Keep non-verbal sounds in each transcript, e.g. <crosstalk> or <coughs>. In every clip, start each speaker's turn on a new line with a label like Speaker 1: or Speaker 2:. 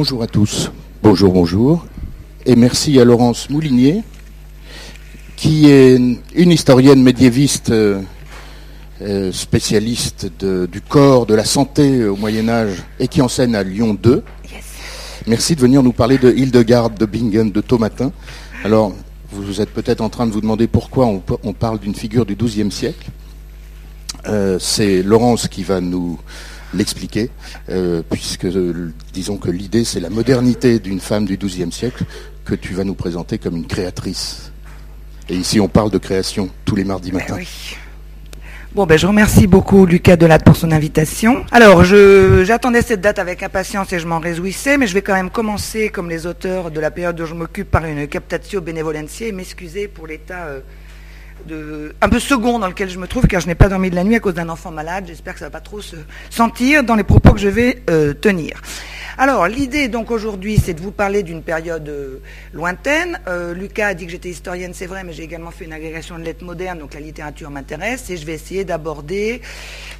Speaker 1: Bonjour à tous. Bonjour, bonjour. Et merci à Laurence Moulinier, qui est une historienne médiéviste euh, euh, spécialiste du corps, de la santé au Moyen Âge et qui enseigne à Lyon 2. Merci de venir nous parler de Hildegarde de Bingen de Thomatin. Alors, vous êtes peut-être en train de vous demander pourquoi on, parle d'une figure du XIIe siècle. Euh, c'est Laurence qui va nous l'expliquer, euh, puisque disons que l'idée c'est la modernité d'une femme du XIIe siècle que tu vas nous présenter comme une créatrice. Et ici on parle de création tous les mardis matins.
Speaker 2: oui. Bon, ben, je remercie beaucoup Lucas Delatte pour son invitation. Alors, j'attendais cette date avec impatience et je m'en réjouissais, mais je vais quand même commencer, comme les auteurs de la période dont je m'occupe, par une captatio benevolentiae et m'excuser pour l'état euh, un peu second dans lequel je me trouve, car je n'ai pas dormi de la nuit à cause d'un enfant malade. J'espère que ça ne va pas trop se sentir dans les propos que je vais euh, tenir. Alors, l'idée donc aujourd'hui, c'est de vous parler d'une période euh, lointaine. Euh, Lucas a dit que j'étais historienne, c'est vrai, mais j'ai également fait une agrégation de lettres modernes, donc la littérature m'intéresse, et je vais essayer d'aborder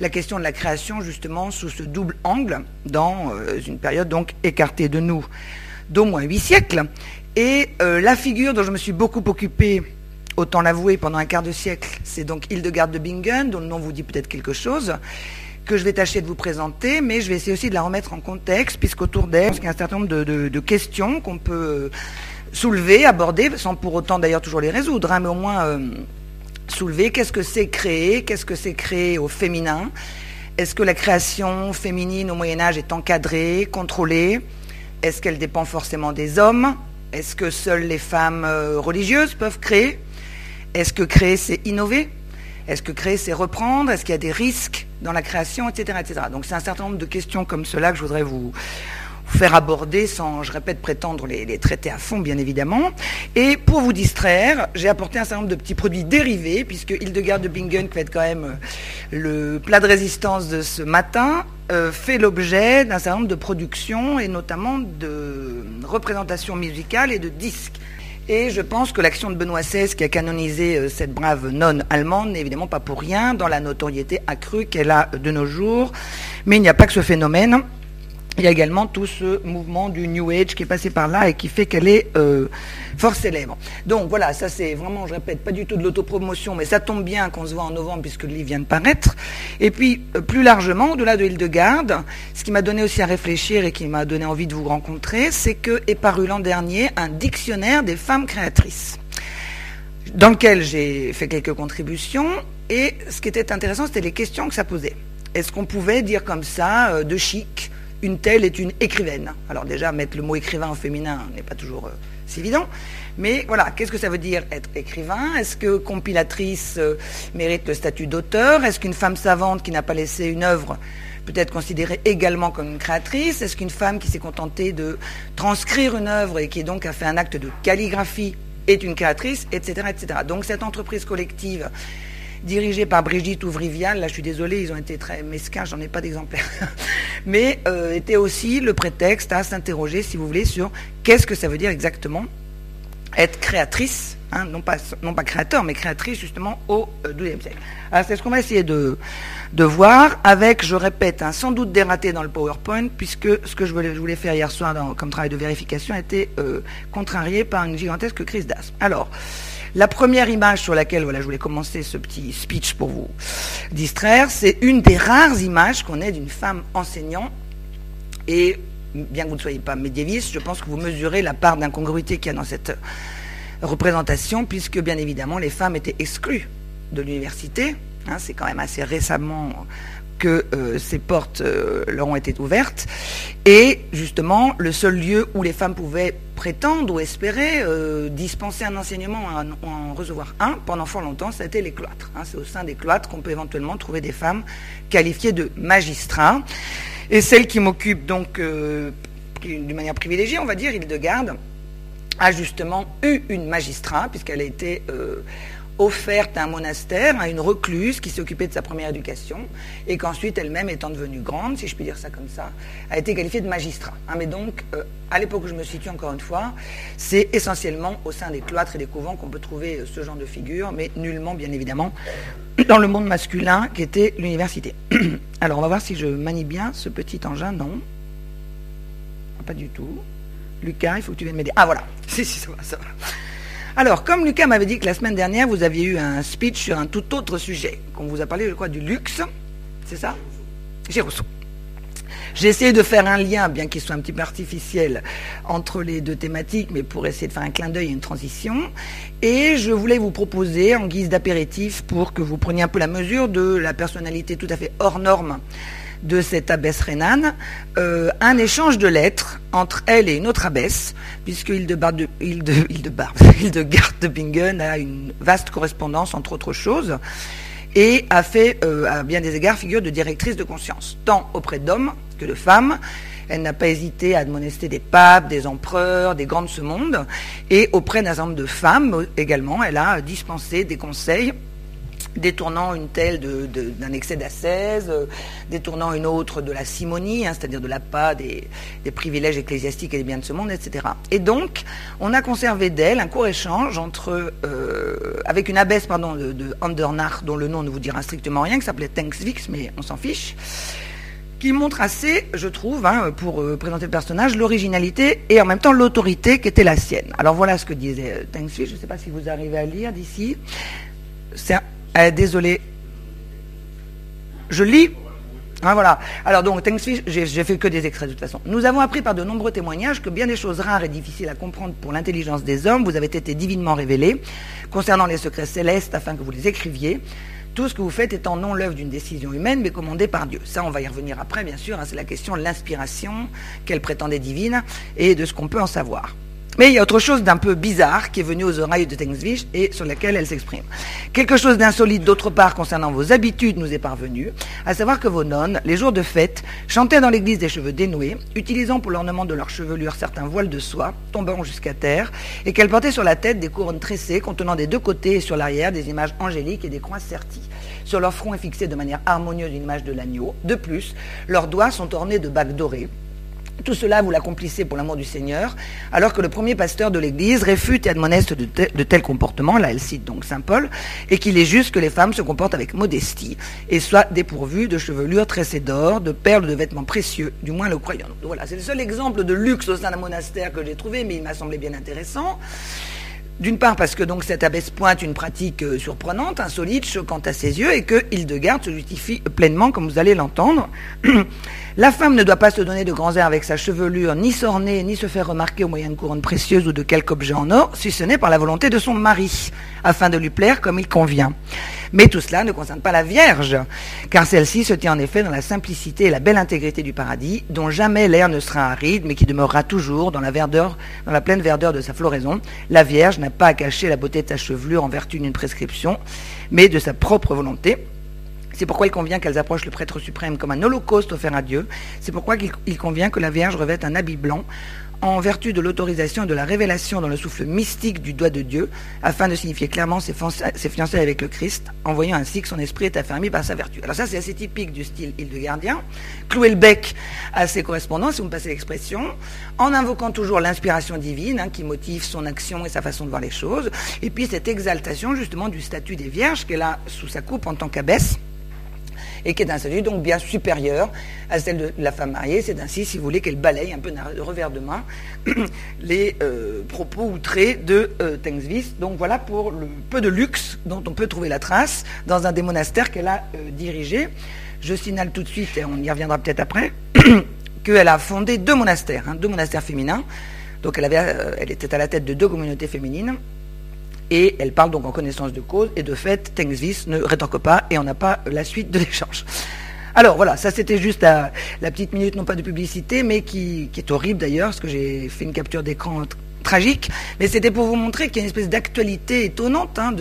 Speaker 2: la question de la création justement sous ce double angle, dans une période donc écartée de nous d'au moins huit siècles. Et la figure dont je me suis beaucoup occupée autant l'avouer, pendant un quart de siècle, c'est donc Hildegarde de Bingen, dont le nom vous dit peut-être quelque chose que je vais tâcher de vous présenter, mais je vais essayer aussi de la remettre en contexte, puisqu'autour d'elle, il y a un certain nombre de, questions qu'on peut euh, soulever, aborder, sans pour autant d'ailleurs toujours les résoudre, hein, mais au moins euh, soulever. Qu'est-ce que c'est créer, qu'est-ce que c'est créer au féminin, est-ce que la création féminine au Moyen Âge est encadrée, contrôlée, est-ce qu'elle dépend forcément des hommes, est-ce que seules les femmes euh, religieuses peuvent créer, est-ce que créer c'est innover, est-ce que créer, c'est reprendre? Est-ce qu'il y a des risques dans la création, etc. etc. Donc c'est un certain nombre de questions comme cela que je voudrais vous, faire aborder sans, je répète, prétendre les, traiter à fond, bien évidemment. Et pour vous distraire, j'ai apporté un certain nombre de petits produits dérivés, puisque Hildegarde de Bingen, qui va être quand même euh, le plat de résistance de ce matin, euh, fait l'objet d'un certain nombre de productions et notamment de représentations musicales et de disques. Et je pense que l'action de Benoît XVI, qui a canonisé euh, cette brave nonne allemande, n'est évidemment pas pour rien dans la notoriété accrue qu'elle a de nos jours. Mais il n'y a pas que ce phénomène. Il y a également tout ce mouvement du New Age qui est passé par là et qui fait qu'elle est euh, fort célèbre. Donc voilà, ça c'est vraiment, je répète, pas du tout de l'autopromotion, mais ça tombe bien qu'on se voit en novembre puisque le livre vient de paraître. Et puis, euh, plus largement, au-delà de Hildegarde, ce qui m'a donné aussi à réfléchir et qui m'a donné envie de vous rencontrer, c'est que est paru l'an dernier un dictionnaire des femmes créatrices dans lequel j'ai fait quelques contributions. Et ce qui était intéressant, c'était les questions que ça posait. Est-ce qu'on pouvait dire comme ça, euh, de chic, une telle est une écrivaine. Alors déjà, mettre le mot écrivain au féminin n'est pas toujours euh, si évident. Mais voilà, qu'est-ce que ça veut dire être écrivain? Est-ce que compilatrice euh, mérite le statut d'auteur? Est-ce qu'une femme savante qui n'a pas laissé une œuvre peut être considérée également comme une créatrice? Est-ce qu'une femme qui s'est contentée de transcrire une œuvre et qui donc a fait un acte de calligraphie est une créatrice, etc., etc. Donc cette entreprise collective dirigé par Brigitte Ouvrivial. Là, je suis désolée, ils ont été très mesquins, j'en ai pas d'exemplaire. <laughs> Mais euh, était aussi le prétexte à s'interroger, si vous voulez, sur qu'est-ce que ça veut dire exactement être créatrice, hein, non, pas, non pas créateur, mais créatrice justement au XIIe euh, siècle. Alors c'est ce qu'on va essayer de, de voir avec, je répète, un sans doute dératé dans le PowerPoint, puisque ce que je voulais, faire hier soir comme travail de vérification était euh, contrarié par une gigantesque crise d'asthme. Alors, la première image sur laquelle voilà, je voulais commencer ce petit speech pour vous distraire, c'est une des rares images qu'on ait d'une femme enseignant. Et bien que vous ne soyez pas médiéviste, je pense que vous mesurez la part d'incongruité qu'il y a dans cette représentation, puisque bien évidemment les femmes étaient exclues de l'université. Hein, c'est quand même assez récemment que euh, ces portes euh, leur ont été ouvertes. Et justement, le seul lieu où les femmes pouvaient prétendre ou espérer euh, dispenser un enseignement en, recevoir un pendant fort longtemps, c'était les cloîtres. Hein. C'est au sein des cloîtres qu'on peut éventuellement trouver des femmes qualifiées de magistrats. Et celle qui m'occupe donc d'une manière privilégiée, on va dire, Hildegarde, a justement eu une magistrat, puisqu'elle a été offerte à un monastère, à une recluse qui occupée de sa première éducation, et qu'ensuite elle-même, étant devenue grande, si je puis dire ça comme ça, a été qualifiée de magistrat. Hein, mais donc, euh, à l'époque où je me situe encore une fois, c'est essentiellement au sein des cloîtres et des couvents qu'on peut trouver euh, ce genre de figure, mais nullement, bien évidemment, <clears throat> dans le monde masculin qui était l'université. <clears throat> Alors, on va voir si je manie bien ce petit engin. Non. pas du tout. Lucas, il faut que tu viennes m'aider. Ah voilà, <laughs> si, si, ça va, ça va. Alors, comme Lucas m'avait dit que la semaine dernière, vous aviez eu un speech sur un tout autre sujet, qu'on vous a parlé, je crois, du luxe, c'est ça? J'ai Rousseau. J'ai essayé de faire un lien, bien qu'il soit un petit peu artificiel, entre les deux thématiques, mais pour essayer de faire un clin d'œil et une transition. Et je voulais vous proposer, en guise d'apéritif, pour que vous preniez un peu la mesure de la personnalité tout à fait hors norme de cette abbesse rhénane, euh, un échange de lettres entre elle et une autre abbesse, puisque Hildebard de, Bingen a une vaste correspondance, entre autres choses, et a fait, euh, à bien des égards, figure de directrice de conscience, tant auprès d'hommes que de femmes. Elle n'a pas hésité à admonester des papes, des empereurs, des grands de ce monde, et auprès d'un certain nombre de femmes également, elle a dispensé des conseils détournant une telle d'un excès d'ascèse, euh, détournant une autre de la simonie, hein, c'est-à-dire de l'appât des, des, privilèges ecclésiastiques et des biens de ce monde, etc. Et donc, on a conservé d'elle un court échange entre, euh, avec une abbesse pardon, de, de Andernach, dont le nom ne vous dira strictement rien, qui s'appelait Tanksvix, mais on s'en fiche, qui montre assez, je trouve, hein, pour euh, présenter le personnage, l'originalité et en même temps l'autorité qui était la sienne. Alors voilà ce que disait Tanksvix, je ne sais pas si vous arrivez à lire d'ici. C'est euh, désolé. Je lis. Ah, voilà. Alors donc, j'ai fait que des extraits de toute façon. Nous avons appris par de nombreux témoignages que bien des choses rares et difficiles à comprendre pour l'intelligence des hommes vous avez été divinement révélées concernant les secrets célestes afin que vous les écriviez. Tout ce que vous faites étant non l'œuvre d'une décision humaine, mais commandée par Dieu. Ça, on va y revenir après, bien sûr. Hein, c'est la question de l'inspiration qu'elle prétendait divine et de ce qu'on peut en savoir. Mais il y a autre chose d'un peu bizarre qui est venu aux oreilles de Tengswich et sur laquelle elle s'exprime. Quelque chose d'insolite d'autre part concernant vos habitudes nous est parvenu, à savoir que vos nonnes, les jours de fête, chantaient dans l'église des cheveux dénoués, utilisant pour l'ornement de leur chevelure certains voiles de soie, tombant jusqu'à terre, et qu'elles portaient sur la tête des couronnes tressées contenant des deux côtés et sur l'arrière des images angéliques et des croix serties. Sur leur front est fixée de manière harmonieuse une image de l'agneau. De plus, leurs doigts sont ornés de bagues dorées, tout cela, vous l'accomplissez pour l'amour du Seigneur, alors que le premier pasteur de l'Église réfute et admoneste de, tels comportements, là elle cite donc Saint Paul, et qu'il est juste que les femmes se comportent avec modestie et soient dépourvues de chevelures tressées d'or, de perles, de vêtements précieux, du moins le croyant. voilà, c'est le seul exemple de luxe au sein d'un monastère que j'ai trouvé, mais il m'a semblé bien intéressant. D'une part parce que donc cette abbesse pointe une pratique euh, surprenante, insolite, choquante à ses yeux, et que Hildegarde se justifie pleinement, comme vous allez l'entendre. <clears throat> La femme ne doit pas se donner de grands airs avec sa chevelure, ni s'orner, ni se faire remarquer au moyen de couronnes précieuses ou de quelque objet en or, si ce n'est par la volonté de son mari, afin de lui plaire comme il convient. Mais tout cela ne concerne pas la Vierge, car celle-ci se tient en effet dans la simplicité et la belle intégrité du paradis, dont jamais l'air ne sera aride, mais qui demeurera toujours dans la verdeur, dans la pleine verdeur de sa floraison. La Vierge n'a pas à cacher la beauté de sa chevelure en vertu d'une prescription, mais de sa propre volonté. C'est pourquoi il convient qu'elles approchent le prêtre suprême comme un holocauste offert à Dieu. C'est pourquoi il convient que la Vierge revête un habit blanc en vertu de l'autorisation de la révélation dans le souffle mystique du doigt de Dieu, afin de signifier clairement ses, fiançailles avec le Christ, en voyant ainsi que son esprit est affermi par sa vertu. Alors ça, c'est assez typique du style Hildegardien. Clouer le bec à ses correspondants, si vous me passez l'expression, en invoquant toujours l'inspiration divine, hein, qui motive son action et sa façon de voir les choses, et puis cette exaltation justement du statut des vierges qu'elle a sous sa coupe en tant qu'abbesse, et qui est un statut donc bien supérieur à celle de la femme mariée. C'est ainsi, si vous voulez, qu'elle balaye un peu de revers de main <clears throat> les euh, propos outrés de euh, Donc voilà pour le peu de luxe dont on peut trouver la trace dans un des monastères qu'elle a euh, dirigé. Je signale tout de suite, et on y reviendra peut-être après, <clears throat> qu'elle a fondé deux monastères, hein, deux monastères féminins. Donc euh, elle était à la tête de deux communautés féminines et elle parle donc en connaissance de cause, et de fait, Tengsvis ne rétorque pas, et on n'a pas la suite de l'échange. Alors voilà, ça c'était juste la, petite minute, non pas de publicité, mais qui, est horrible d'ailleurs, parce que j'ai fait une capture d'écran tragique, mais c'était pour vous montrer qu'il y a une espèce d'actualité étonnante hein,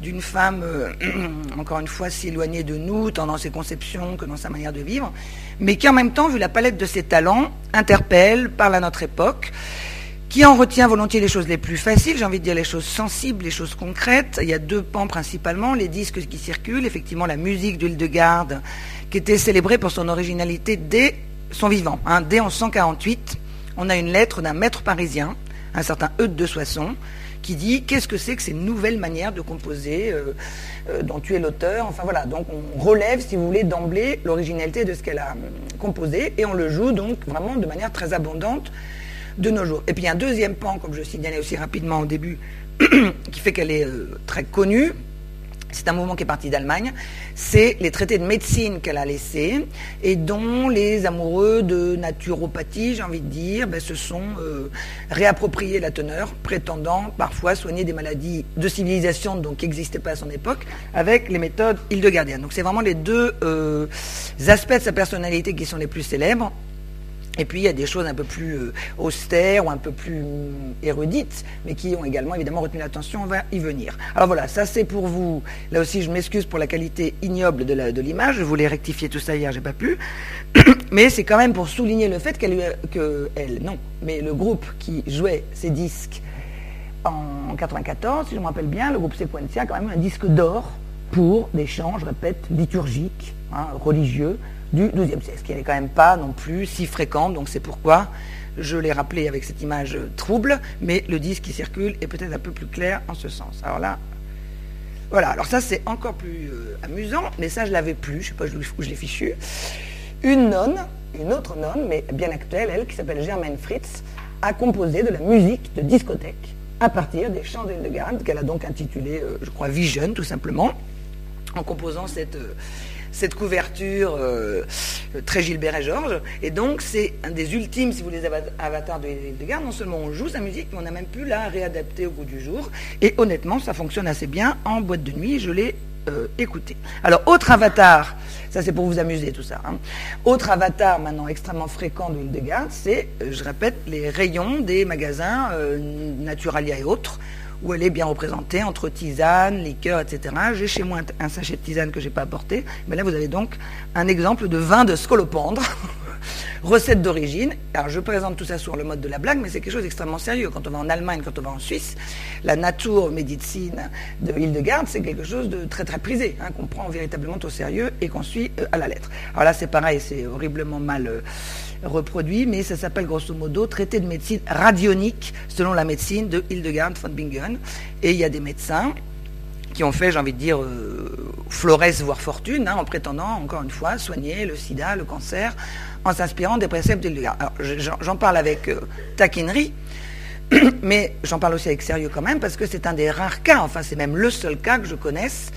Speaker 2: d'une femme, euh, <clears throat> encore une fois, si éloignée de nous, tant dans ses conceptions que dans sa manière de vivre, mais qui en même temps, vu la palette de ses talents, interpelle, parle à notre époque, qui en retient volontiers les choses les plus faciles, j'ai envie de dire les choses sensibles, les choses concrètes. Il y a deux pans principalement, les disques qui circulent, effectivement la musique de Hildegarde, qui était célébrée pour son originalité dès son vivant. Hein. Dès en 148, on a une lettre d'un maître parisien, un certain Eudes de Soissons, qui dit qu'est-ce que c'est que ces nouvelles manières de composer dont tu es l'auteur? Enfin voilà, donc on relève, si vous voulez, d'emblée l'originalité de ce qu'elle a composé et on le joue donc vraiment de manière très abondante de nos jours. Et puis un deuxième pan, comme je signalais aussi rapidement au début, <clears throat> qui fait qu'elle est très connue, c'est un mouvement qui est parti d'Allemagne, c'est les traités de médecine qu'elle a laissés et dont les amoureux de naturopathie, j'ai envie de dire, ben, se sont euh, réappropriés la teneur, prétendant parfois soigner des maladies de civilisation donc, qui n'existaient pas à son époque, avec les méthodes hildegardiennes. Donc c'est vraiment les deux euh, aspects de sa personnalité qui sont les plus célèbres. Et puis il y a des choses un peu plus euh, austères ou un peu plus euh, érudites, mais qui ont également évidemment retenu l'attention, on va y venir. Alors voilà, ça c'est pour vous. Là aussi je m'excuse pour la qualité ignoble de l'image, je voulais rectifier tout ça hier, j'ai pas pu. <coughs> mais c'est quand même pour souligner le fait qu'elle, que elle, non, mais le groupe qui jouait ces disques en 94, si je me rappelle bien, le groupe Sequencia a quand même un disque d'or pour des chants, je répète, liturgiques, hein, religieux, du XIIe siècle, ce qui n'est quand même pas non plus si fréquent, donc c'est pourquoi je l'ai rappelé avec cette image trouble, mais le disque qui circule est peut-être un peu plus clair en ce sens. Alors là, voilà, alors ça c'est encore plus euh, amusant, mais ça je l'avais plus, je ne sais pas où je l'ai fichu. Une nonne, une autre nonne, mais bien actuelle, elle, qui s'appelle Germaine Fritz, a composé de la musique de discothèque à partir des chants d'Hildegard, qu'elle a donc intitulé, euh, je crois, Vision, tout simplement, en composant cette... Euh, cette couverture euh, très Gilbert et Georges. Et donc, c'est un des ultimes, si vous voulez, avatars de Hildegard. Non seulement on joue sa musique, mais on a même pu la réadapter au goût du jour. Et honnêtement, ça fonctionne assez bien en boîte de nuit. Je l'ai euh, écouté. Alors, autre avatar, ça c'est pour vous amuser tout ça. Hein. Autre avatar maintenant extrêmement fréquent de Hildegard, c'est, euh, je répète, les rayons des magasins Naturalia et autres où elle est bien représentée entre tisane, liqueur, etc. J'ai chez moi un, sachet de tisane que je n'ai pas apporté, mais là vous avez donc un exemple de vin de scolopendre, <laughs> recette d'origine. Alors je présente tout ça sur le mode de la blague, mais c'est quelque chose d'extrêmement sérieux. Quand on va en Allemagne, quand on va en Suisse, la nature médecine de Hildegard, c'est quelque chose de très très prisé, hein, qu'on prend véritablement au sérieux et qu'on suit euh, à la lettre. Alors là c'est pareil, c'est horriblement mal... Euh, reproduit, mais ça s'appelle grosso modo traité de médecine radionique selon la médecine de Hildegard von Bingen. Et il y a des médecins qui ont fait, j'ai envie de dire, euh, florès voire fortune, hein, en prétendant, encore une fois, soigner le sida, le cancer, en s'inspirant des préceptes d'Hildegard. Alors, j'en parle avec euh, taquinerie, <clears throat> mais j'en parle aussi avec sérieux quand même, parce que c'est un des rares cas, enfin c'est même le seul cas que je connaisse,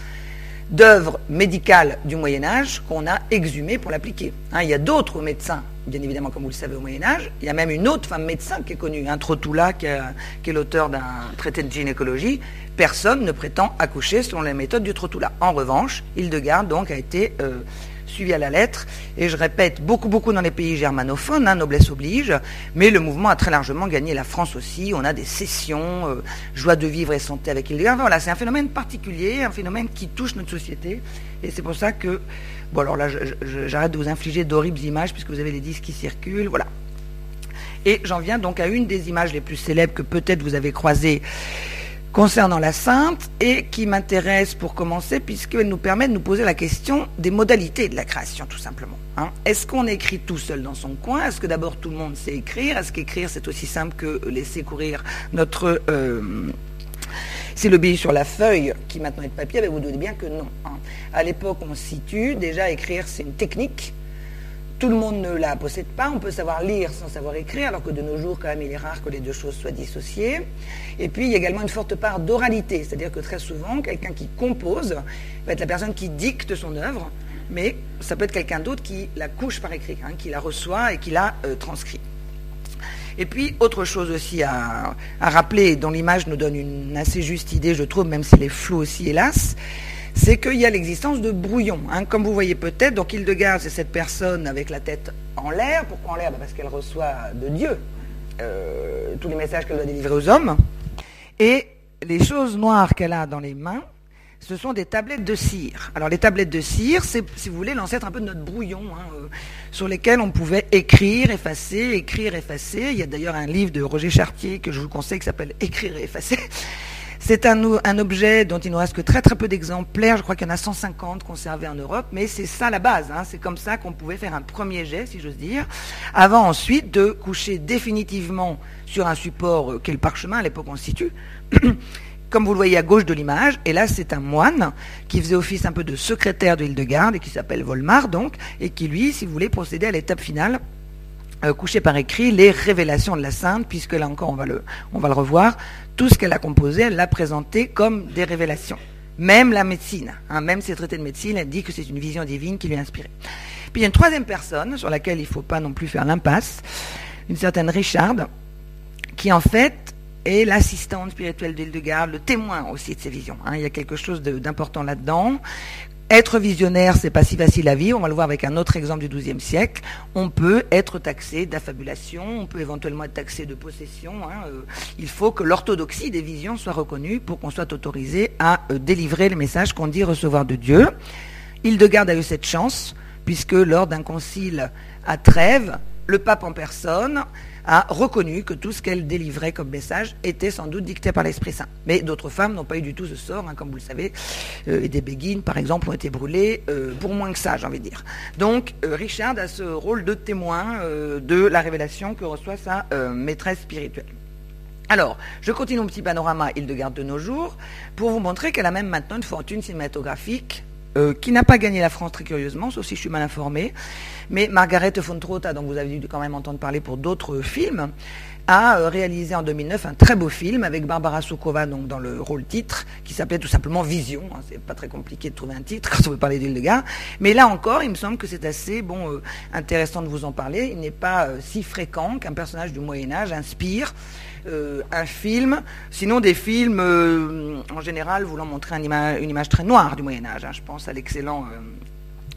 Speaker 2: d'œuvres médicales du Moyen Âge qu'on a exhumées pour l'appliquer. Hein, il y a d'autres médecins bien évidemment, comme vous le savez, au Moyen-Âge. Il y a même une autre femme médecin qui est connue, un Trotula, qui, est l'auteur d'un traité de gynécologie. Personne ne prétend accoucher selon les méthodes du Trotula. En revanche, Hildegard, donc, a été euh, suivi à la lettre. Et je répète, beaucoup, beaucoup dans les pays germanophones, hein, noblesse oblige, mais le mouvement a très largement gagné la France aussi. On a des sessions, euh, joie de vivre et santé avec Hildegard. Voilà, c'est un phénomène particulier, un phénomène qui touche notre société. Et c'est pour ça que Bon, alors là, j'arrête de vous infliger d'horribles images puisque vous avez les disques qui circulent. Voilà. Et j'en viens donc à une des images les plus célèbres que peut-être vous avez croisées concernant la Sainte et qui m'intéresse pour commencer puisqu'elle nous permet de nous poser la question des modalités de la création tout simplement. Hein. Est-ce qu'on écrit tout seul dans son coin? Est-ce que d'abord tout le monde sait écrire? Est-ce qu'écrire c'est aussi simple que laisser courir notre euh, c'est le billet sur la feuille qui maintenant est de papier, mais vous doutez bien que non. Hein. À l'époque, on se situe, déjà écrire c'est une technique. Tout le monde ne la possède pas. On peut savoir lire sans savoir écrire, alors que de nos jours, quand même, il est rare que les deux choses soient dissociées. Et puis, il y a également une forte part d'oralité, c'est-à-dire que très souvent, quelqu'un qui compose va être la personne qui dicte son œuvre, mais ça peut être quelqu'un d'autre qui la couche par écrit, hein, qui la reçoit et qui la euh, transcrit. Et puis, autre chose aussi à, rappeler, dont l'image nous donne une assez juste idée, je trouve, même s'il est flou aussi, hélas, c'est qu'il y a l'existence de brouillons. Hein. Comme vous voyez peut-être, donc Hildegard, c'est cette personne avec la tête en l'air. Pourquoi en l'air? Bah, Parce qu'elle reçoit de Dieu euh, tous les messages qu'elle doit délivrer aux hommes. Et les choses noires qu'elle a dans les mains, ce sont des tablettes de cire. Alors les tablettes de cire, c'est, si vous voulez, l'ancêtre un peu de notre brouillon, hein, euh, sur lesquels on pouvait écrire, effacer, écrire, effacer. Il y a d'ailleurs un livre de Roger Chartier que je vous conseille qui s'appelle Écrire et effacer. C'est un, objet dont il ne reste que très très peu d'exemplaires. Je crois qu'il y en a 150 conservés en Europe, mais c'est ça la base. Hein. C'est comme ça qu'on pouvait faire un premier jet, si j'ose dire, avant ensuite de coucher définitivement sur un support euh, qu'est le parchemin à l'époque constitue. <coughs> comme vous le voyez à gauche de l'image, et là c'est un moine qui faisait office un peu de secrétaire de Hildegarde et qui s'appelle Volmar donc, et qui lui, si vous voulez, procéder à l'étape finale euh, coucher par écrit les révélations de la sainte, puisque là encore on va le, on va le revoir, tout ce qu'elle a composé, elle l'a présenté comme des révélations. Même la médecine, hein, même ses traités de médecine, elle dit que c'est une vision divine qui lui a. Puis il y a une troisième personne sur laquelle il ne faut pas non plus faire l'impasse, une certaine Richard, qui en fait est l'assistante spirituelle d'Hildegarde, le témoin aussi de ses visions. Hein. Il y a quelque chose d'important là-dedans. Être visionnaire, c'est pas si facile à vivre. On va le voir avec un autre exemple du XIIe siècle. On peut être taxé d'affabulation, on peut éventuellement être taxé de possession. Hein. Euh, il faut que l'orthodoxie des visions soit reconnue pour qu'on soit autorisé à euh, délivrer le message qu'on dit recevoir de Dieu. Hildegarde a eu cette chance, puisque lors d'un concile à Trèves, le pape en personne a reconnu que tout ce qu'elle délivrait comme message était sans doute dicté par l'Esprit Saint. Mais d'autres femmes n'ont pas eu du tout ce sort, hein, comme vous le savez. Euh, et des béguines, par exemple, ont été brûlées euh, pour moins que ça, j'ai envie de dire. Donc, euh, Richard a ce rôle de témoin de la révélation que reçoit sa maîtresse spirituelle. Alors, je continue mon petit panorama Hildegarde de nos jours pour vous montrer qu'elle a même maintenant une fortune cinématographique qui n'a pas gagné la France très curieusement, sauf si je suis mal informé. Mais Margaret von Trotta, dont vous avez dû quand même entendre parler pour d'autres films, a euh, réalisé en 2009 un très beau film avec Barbara Soukova donc dans le rôle titre, qui s'appelait tout simplement Vision. Hein. c'est pas très compliqué de trouver un titre <laughs> quand on veut parler d'Hildegard. Mais là encore, il me semble que c'est assez bon euh, intéressant de vous en parler. Il n'est pas euh, si fréquent qu'un personnage du Moyen Âge inspire un film, sinon des films en général voulant montrer une image très noire du Moyen Âge. Hein. Je pense à l'excellent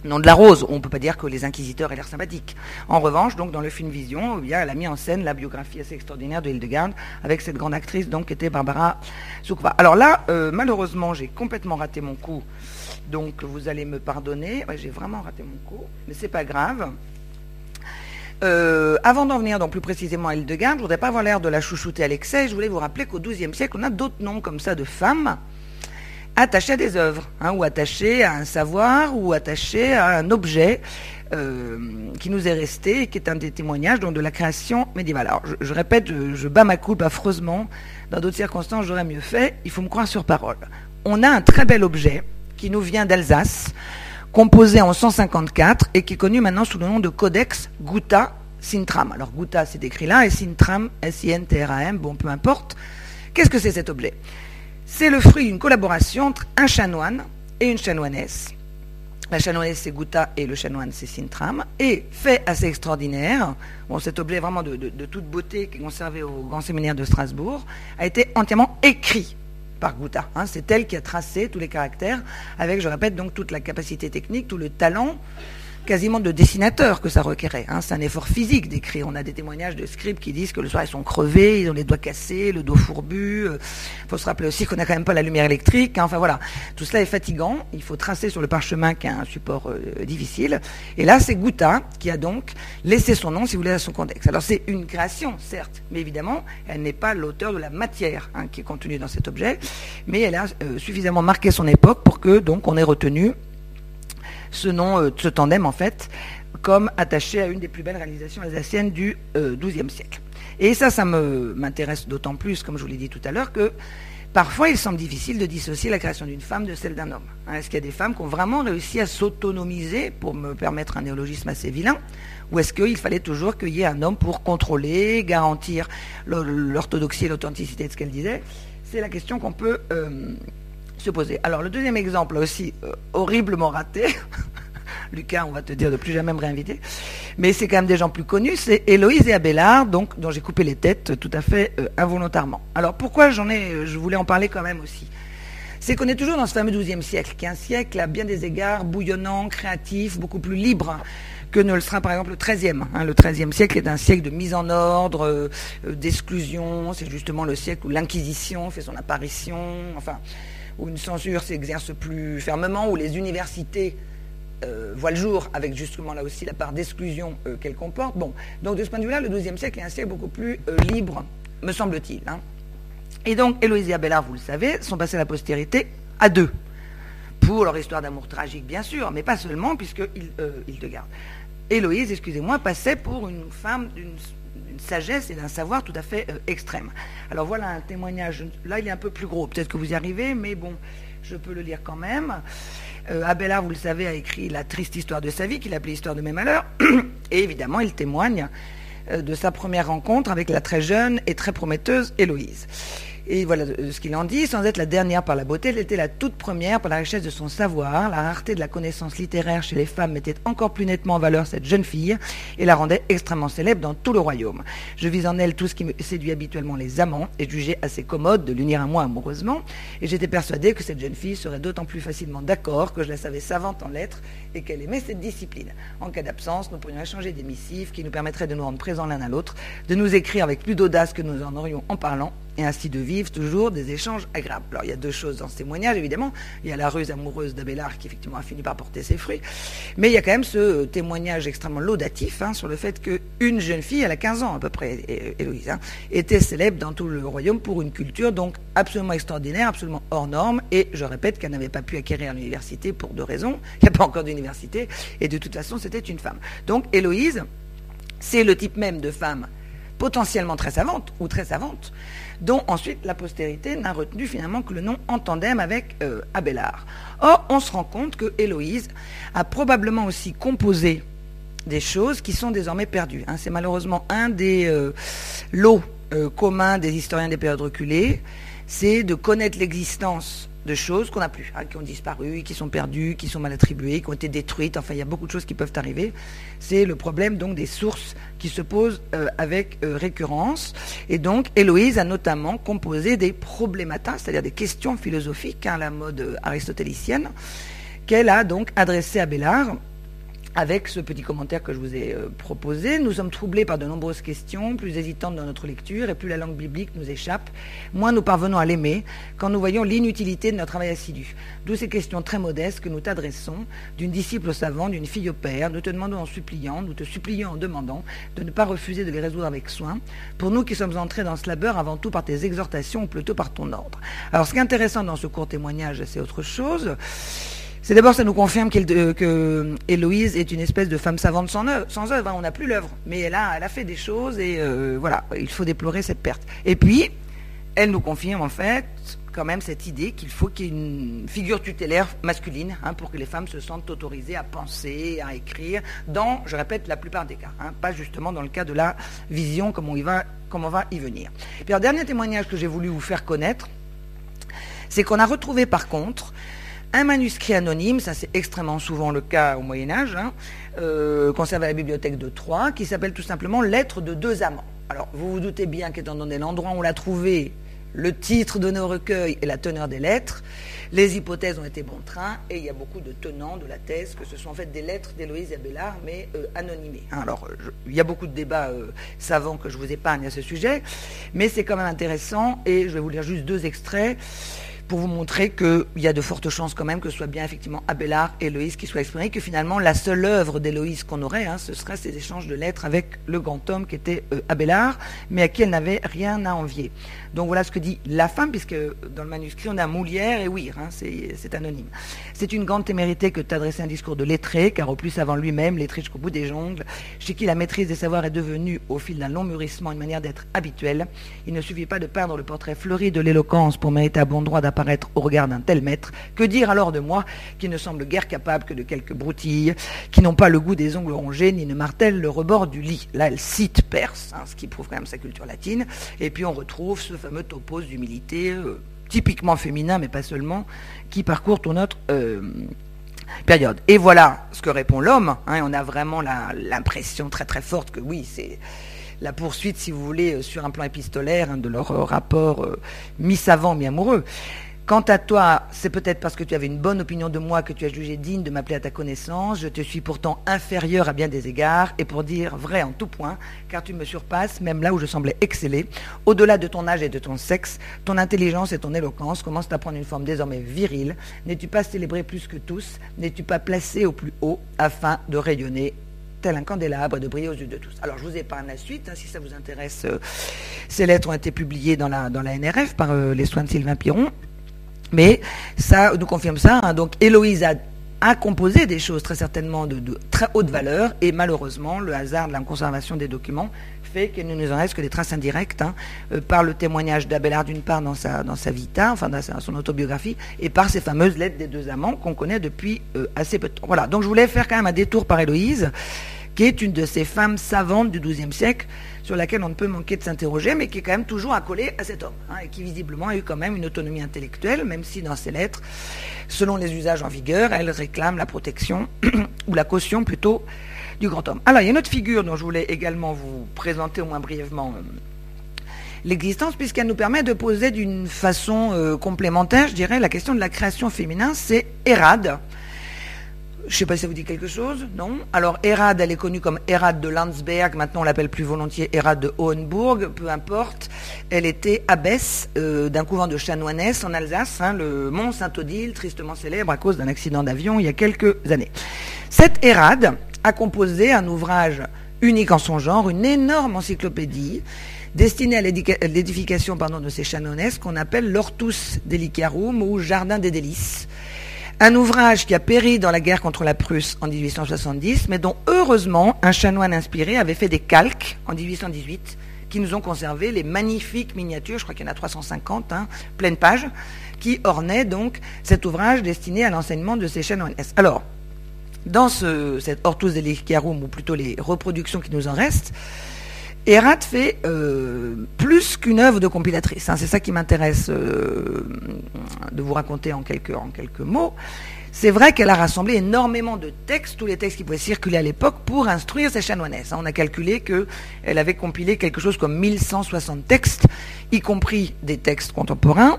Speaker 2: Nom de la rose, on ne peut pas dire que les inquisiteurs aient l'air sympathiques. En revanche, donc dans le film Vision, eh bien, elle a mis en scène la biographie assez extraordinaire de Hildegarde avec cette grande actrice donc qui était Barbara Soukova. Alors là, euh, malheureusement, j'ai complètement raté mon coup, donc vous allez me pardonner. j'ai vraiment raté mon coup, mais c'est pas grave. Euh, avant d'en venir donc plus précisément à Hildegarde, je voudrais pas avoir l'air de la chouchouter à l'excès. Je voulais vous rappeler qu'au XIIe siècle, on a d'autres noms comme ça de femmes attaché à des œuvres, hein, ou attaché à un savoir, ou attaché à un objet euh, qui nous est resté qui est un des témoignages donc, de la création médiévale. Alors, je, répète, je, bats ma coupe affreusement. Dans d'autres circonstances, j'aurais mieux fait. Il faut me croire sur parole. On a un très bel objet qui nous vient d'Alsace, composé en 154 et qui est connu maintenant sous le nom de Codex Gouta Sintram. Alors, Gouta, c'est écrit là, et Sintram, S-I-N-T-R-A-M, bon, peu importe. Qu'est-ce que c'est cet objet c'est le fruit d'une collaboration entre un chanoine et une chanoinesse. La chanoinesse, c'est Gouta et le chanoine, c'est Sintram. Et fait assez extraordinaire, bon, cet objet vraiment de, toute beauté qui est conservé au Grand Séminaire de Strasbourg, a été entièrement écrit par Gouta. Hein. C'est elle qui a tracé tous les caractères, avec, je répète, donc toute la capacité technique, tout le talent quasiment de dessinateur que ça requérait. Hein. C'est un effort physique d'écrire. On a des témoignages de scripts qui disent que le soir ils sont crevés, ils ont les doigts cassés, le dos fourbu. Il euh. faut se rappeler aussi qu'on n'a quand même pas la lumière électrique. Hein. Enfin voilà, tout cela est fatigant. Il faut tracer sur le parchemin qui a un support euh, difficile. Et là, c'est Gouta qui a donc laissé son nom, si vous voulez, à son contexte. Alors c'est une création, certes, mais évidemment, elle n'est pas l'auteur de la matière hein, qui est contenue dans cet objet, mais elle a euh, suffisamment marqué son époque pour que donc on ait retenu ce nom, euh, ce tandem en fait, comme attaché à une des plus belles réalisations alsaciennes du XIIe euh, siècle. Et ça, ça m'intéresse d'autant plus, comme je vous l'ai dit tout à l'heure, que parfois il semble difficile de dissocier la création d'une femme de celle d'un homme. Hein, est-ce qu'il y a des femmes qui ont vraiment réussi à s'autonomiser, pour me permettre un néologisme assez vilain, ou est-ce qu'il fallait toujours qu'il y ait un homme pour contrôler, garantir l'orthodoxie et l'authenticité de ce qu'elle disait? C'est la question qu'on peut euh, se poser. Alors le deuxième exemple aussi euh, horriblement raté, <laughs> Lucas, on va te dire de plus jamais me réinviter, mais c'est quand même des gens plus connus, c'est Héloïse et Abélard, donc dont j'ai coupé les têtes tout à fait euh, involontairement. Alors pourquoi j'en ai, euh, je voulais en parler quand même aussi? C'est qu'on est toujours dans ce fameux XIIe siècle, qui est un siècle à bien des égards bouillonnant, créatif, beaucoup plus libre que ne le sera par exemple le XIIIe. Hein. Le XIIIe siècle est un siècle de mise en ordre, d'exclusion, c'est justement le siècle où l'Inquisition fait son apparition, enfin, où une censure s'exerce plus fermement, où les universités euh, voient le jour, avec justement là aussi la part d'exclusion euh, qu'elle comporte. Bon, donc de ce point de vue-là, le XIIe siècle est un siècle beaucoup plus euh, libre, me semble-t-il. Hein. Et donc, Héloïse et Abélard, vous le savez, sont passés à la postérité à deux. Pour leur histoire d'amour tragique, bien sûr, mais pas seulement, puisqu'ils euh, te gardent. Héloïse, excusez-moi, passait pour une femme d'une sagesse et d'un savoir tout à fait euh, extrême. Alors voilà un témoignage, là il est un peu plus gros, peut-être que vous y arrivez, mais bon, je peux le lire quand même. Euh, Abélard, vous le savez, a écrit la triste histoire de sa vie, qu'il appelait Histoire de mes malheurs, <clears throat> et évidemment il témoigne euh, de sa première rencontre avec la très jeune et très prometteuse Héloïse. Et voilà ce qu'il en dit, sans être la dernière par la beauté, elle était la toute première par la richesse de son savoir, la rareté de la connaissance littéraire chez les femmes mettait encore plus nettement en valeur cette jeune fille et la rendait extrêmement célèbre dans tout le royaume. Je vis en elle tout ce qui me séduit habituellement les amants et jugeais assez commode de l'unir à moi amoureusement, et j'étais persuadée que cette jeune fille serait d'autant plus facilement d'accord que je la savais savante en lettres et qu'elle aimait cette discipline. En cas d'absence, nous pourrions échanger des missives qui nous permettraient de nous rendre présents l'un à l'autre, de nous écrire avec plus d'audace que nous en aurions en parlant, et ainsi de vivre toujours des échanges agréables. Alors il y a deux choses dans ce témoignage, évidemment. Il y a la ruse amoureuse d'Abélard qui effectivement a fini par porter ses fruits, mais il y a quand même ce témoignage extrêmement laudatif hein, sur le fait qu'une jeune fille, elle a 15 ans à peu près, Héloïse, hein, était célèbre dans tout le royaume pour une culture donc absolument extraordinaire, absolument hors norme, et je répète qu'elle n'avait pas pu acquérir l'université pour deux raisons. <laughs> Il n'y a pas encore d'université, et de toute façon c'était une femme. Donc Héloïse, c'est le type même de femme potentiellement très savante ou très savante, dont ensuite la postérité n'a retenu finalement que le nom en tandem avec euh, Abélard. Or, on se rend compte que Héloïse a probablement aussi composé des choses qui sont désormais perdues. Hein. C'est malheureusement un des euh, lots euh, communs des historiens des périodes reculées, c'est de connaître l'existence de choses qu'on n'a plus, hein, qui ont disparu, qui sont perdues, qui sont mal attribuées, qui ont été détruites. Enfin, il y a beaucoup de choses qui peuvent arriver. C'est le problème des sources qui se posent euh, avec euh, récurrence. Et donc, Héloïse a notamment composé des problématas, c'est-à-dire des questions philosophiques à hein, la mode euh, aristotélicienne, qu'elle a donc adressées à Bellard avec ce petit commentaire que je vous ai euh, proposé, nous sommes troublés par de nombreuses questions, plus hésitantes dans notre lecture, et plus la langue biblique nous échappe, moins nous parvenons à l'aimer, quand nous voyons l'inutilité de notre travail assidu. D'où ces questions très modestes que nous t'adressons, d'une disciple au savant, d'une fille au père, nous te demandons en suppliant, nous te supplions en demandant, de ne pas refuser de les résoudre avec soin, pour nous qui sommes entrés dans ce labeur avant tout par tes exhortations, ou plutôt par ton ordre. Alors ce qui est intéressant dans ce court témoignage, c'est autre chose. C'est d'abord, ça nous confirme que Héloïse est une espèce de femme savante sans œuvre. Sans œuvre hein, on n'a plus l'œuvre. Mais elle a, elle a fait des choses et euh, voilà, il faut déplorer cette perte. Et puis, elle nous confirme en fait quand même cette idée qu'il faut qu'il y ait une figure tutélaire masculine hein, pour que les femmes se sentent autorisées à penser, à écrire, dans, je répète, la plupart des cas, hein, pas justement dans le cas de la vision comme on, va, on va y venir. Et puis, un dernier témoignage que j'ai voulu vous faire connaître, c'est qu'on a retrouvé par contre un manuscrit anonyme, ça c'est extrêmement souvent le cas au Moyen Âge, hein, euh, conservé à la bibliothèque de Troyes, qui s'appelle tout simplement Lettres de deux amants. Alors vous vous doutez bien qu'étant donné l'endroit où on l'a trouvé, le titre donné au recueil et la teneur des lettres, les hypothèses ont été bon train et il y a beaucoup de tenants de la thèse que ce sont en fait des lettres d'Héloïse Abélard, mais euh, anonymées. Hein, alors, il y a beaucoup de débats euh, savants que je vous épargne à ce sujet, mais c'est quand même intéressant et je vais vous lire juste deux extraits pour vous montrer qu'il y a de fortes chances quand même que ce soit bien effectivement Abélard et Héloïse qui soient exprimés, que finalement la seule œuvre d'Héloïse qu'on aurait, hein, ce serait ces échanges de lettres avec le grand homme qui était euh, Abélard, mais à qui elle n'avait rien à envier. Donc voilà ce que dit la femme, puisque dans le manuscrit on a Moulière et Weir, hein, c'est anonyme. C'est une grande témérité que d'adresser un discours de lettré, car au plus avant lui-même, lettré jusqu'au bout des jongles, chez qui la maîtrise des savoirs est devenue, au fil d'un long mûrissement, une manière d'être habituelle. Il ne suffit pas de peindre le portrait fleuri de l'éloquence pour mériter à bon droit d'apparaître au regard d'un tel maître. Que dire alors de moi, qui ne semble guère capable que de quelques broutilles, qui n'ont pas le goût des ongles rongés, ni ne martèlent le rebord du lit. Là, elle cite Perse, hein, ce qui prouve quand même sa culture latine, et puis on retrouve ce fameux topos d'humilité, euh, typiquement féminin, mais pas seulement, qui parcourt toute notre euh, période. Et voilà ce que répond l'homme. Hein, on a vraiment l'impression très très forte que oui, c'est la poursuite, si vous voulez, euh, sur un plan épistolaire, hein, de leur rapport mi-savant, mi-amoureux. Quant à toi, c'est peut-être parce que tu avais une bonne opinion de moi que tu as jugé digne de m'appeler à ta connaissance. Je te suis pourtant inférieur à bien des égards, et pour dire vrai en tout point, car tu me surpasses, même là où je semblais exceller. Au-delà de ton âge et de ton sexe, ton intelligence et ton éloquence commencent à prendre une forme désormais virile. N'es-tu pas célébré plus que tous? N'es-tu pas placé au plus haut afin de rayonner tel un candélabre de briller aux yeux de tous? Alors je vous épargne la suite, hein, si ça vous intéresse. Euh, ces lettres ont été publiées dans la, dans la NRF par euh, les soins de Sylvain Piron. Mais ça nous confirme ça. Hein. donc Héloïse a, composé des choses très certainement de, très haute valeur et malheureusement le hasard de la conservation des documents fait qu'il ne nous en reste que des traces indirectes hein, euh, par le témoignage d'Abelard d'une part dans sa, dans sa vita, enfin dans son autobiographie, et par ces fameuses lettres des deux amants qu'on connaît depuis euh, assez peu de temps. Voilà, donc je voulais faire quand même un détour par Héloïse, qui est une de ces femmes savantes du XIIe siècle, sur laquelle on ne peut manquer de s'interroger, mais qui est quand même toujours accolée à cet homme, hein, et qui visiblement a eu quand même une autonomie intellectuelle, même si dans ses lettres, selon les usages en vigueur, elle réclame la protection, <clears throat> ou la caution plutôt, du grand homme. Alors, il y a une autre figure dont je voulais également vous présenter au moins brièvement euh, l'existence, puisqu'elle nous permet de poser d'une façon euh, complémentaire, je dirais, la question de la création féminin, c'est Hérade. Je ne sais pas si ça vous dit quelque chose, non? Alors, Hérade, elle est connue comme Hérade de Landsberg, maintenant on l'appelle plus volontiers Hérade de Hohenburg, peu importe. Elle était abbesse euh, d'un couvent de chanoinesses en Alsace, hein, le Mont Saint-Odile, tristement célèbre à cause d'un accident d'avion il y a quelques années. Cette Hérade, a composé un ouvrage unique en son genre, une énorme encyclopédie destinée à l'édification de ces chanonesses qu'on appelle l'Ortus Delicarum ou Jardin des délices. Un ouvrage qui a péri dans la guerre contre la Prusse en 1870, mais dont heureusement un chanoine inspiré avait fait des calques en 1818 qui nous ont conservé les magnifiques miniatures, je crois qu'il y en a 350, hein, pleine page, qui ornaient donc cet ouvrage destiné à l'enseignement de ces chanoinesses. Alors, dans ce, cette Hortus Delicarum, ou plutôt les reproductions qui nous en restent, Erat fait euh, plus qu'une œuvre de compilatrice. Hein. c'est ça qui m'intéresse euh, de vous raconter en quelques, mots. C'est vrai qu'elle a rassemblé énormément de textes, tous les textes qui pouvaient circuler à l'époque, pour instruire ses chanoinesses. Hein. On a calculé qu'elle avait compilé quelque chose comme 1160 textes, y compris des textes contemporains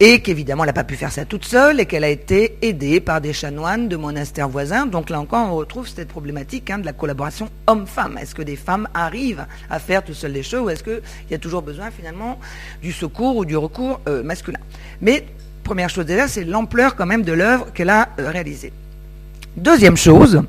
Speaker 2: et qu'évidemment elle n'a pas pu faire ça toute seule et qu'elle a été aidée par des chanoines de monastères voisins. Donc là encore, on retrouve cette problématique hein, de la collaboration homme-femme. Est-ce que des femmes arrivent à faire tout seul les choses ou est-ce qu'il y a toujours besoin finalement du secours ou du recours euh, masculin? Mais première chose déjà, c'est l'ampleur quand même de l'œuvre qu'elle a euh, réalisée. Deuxième chose,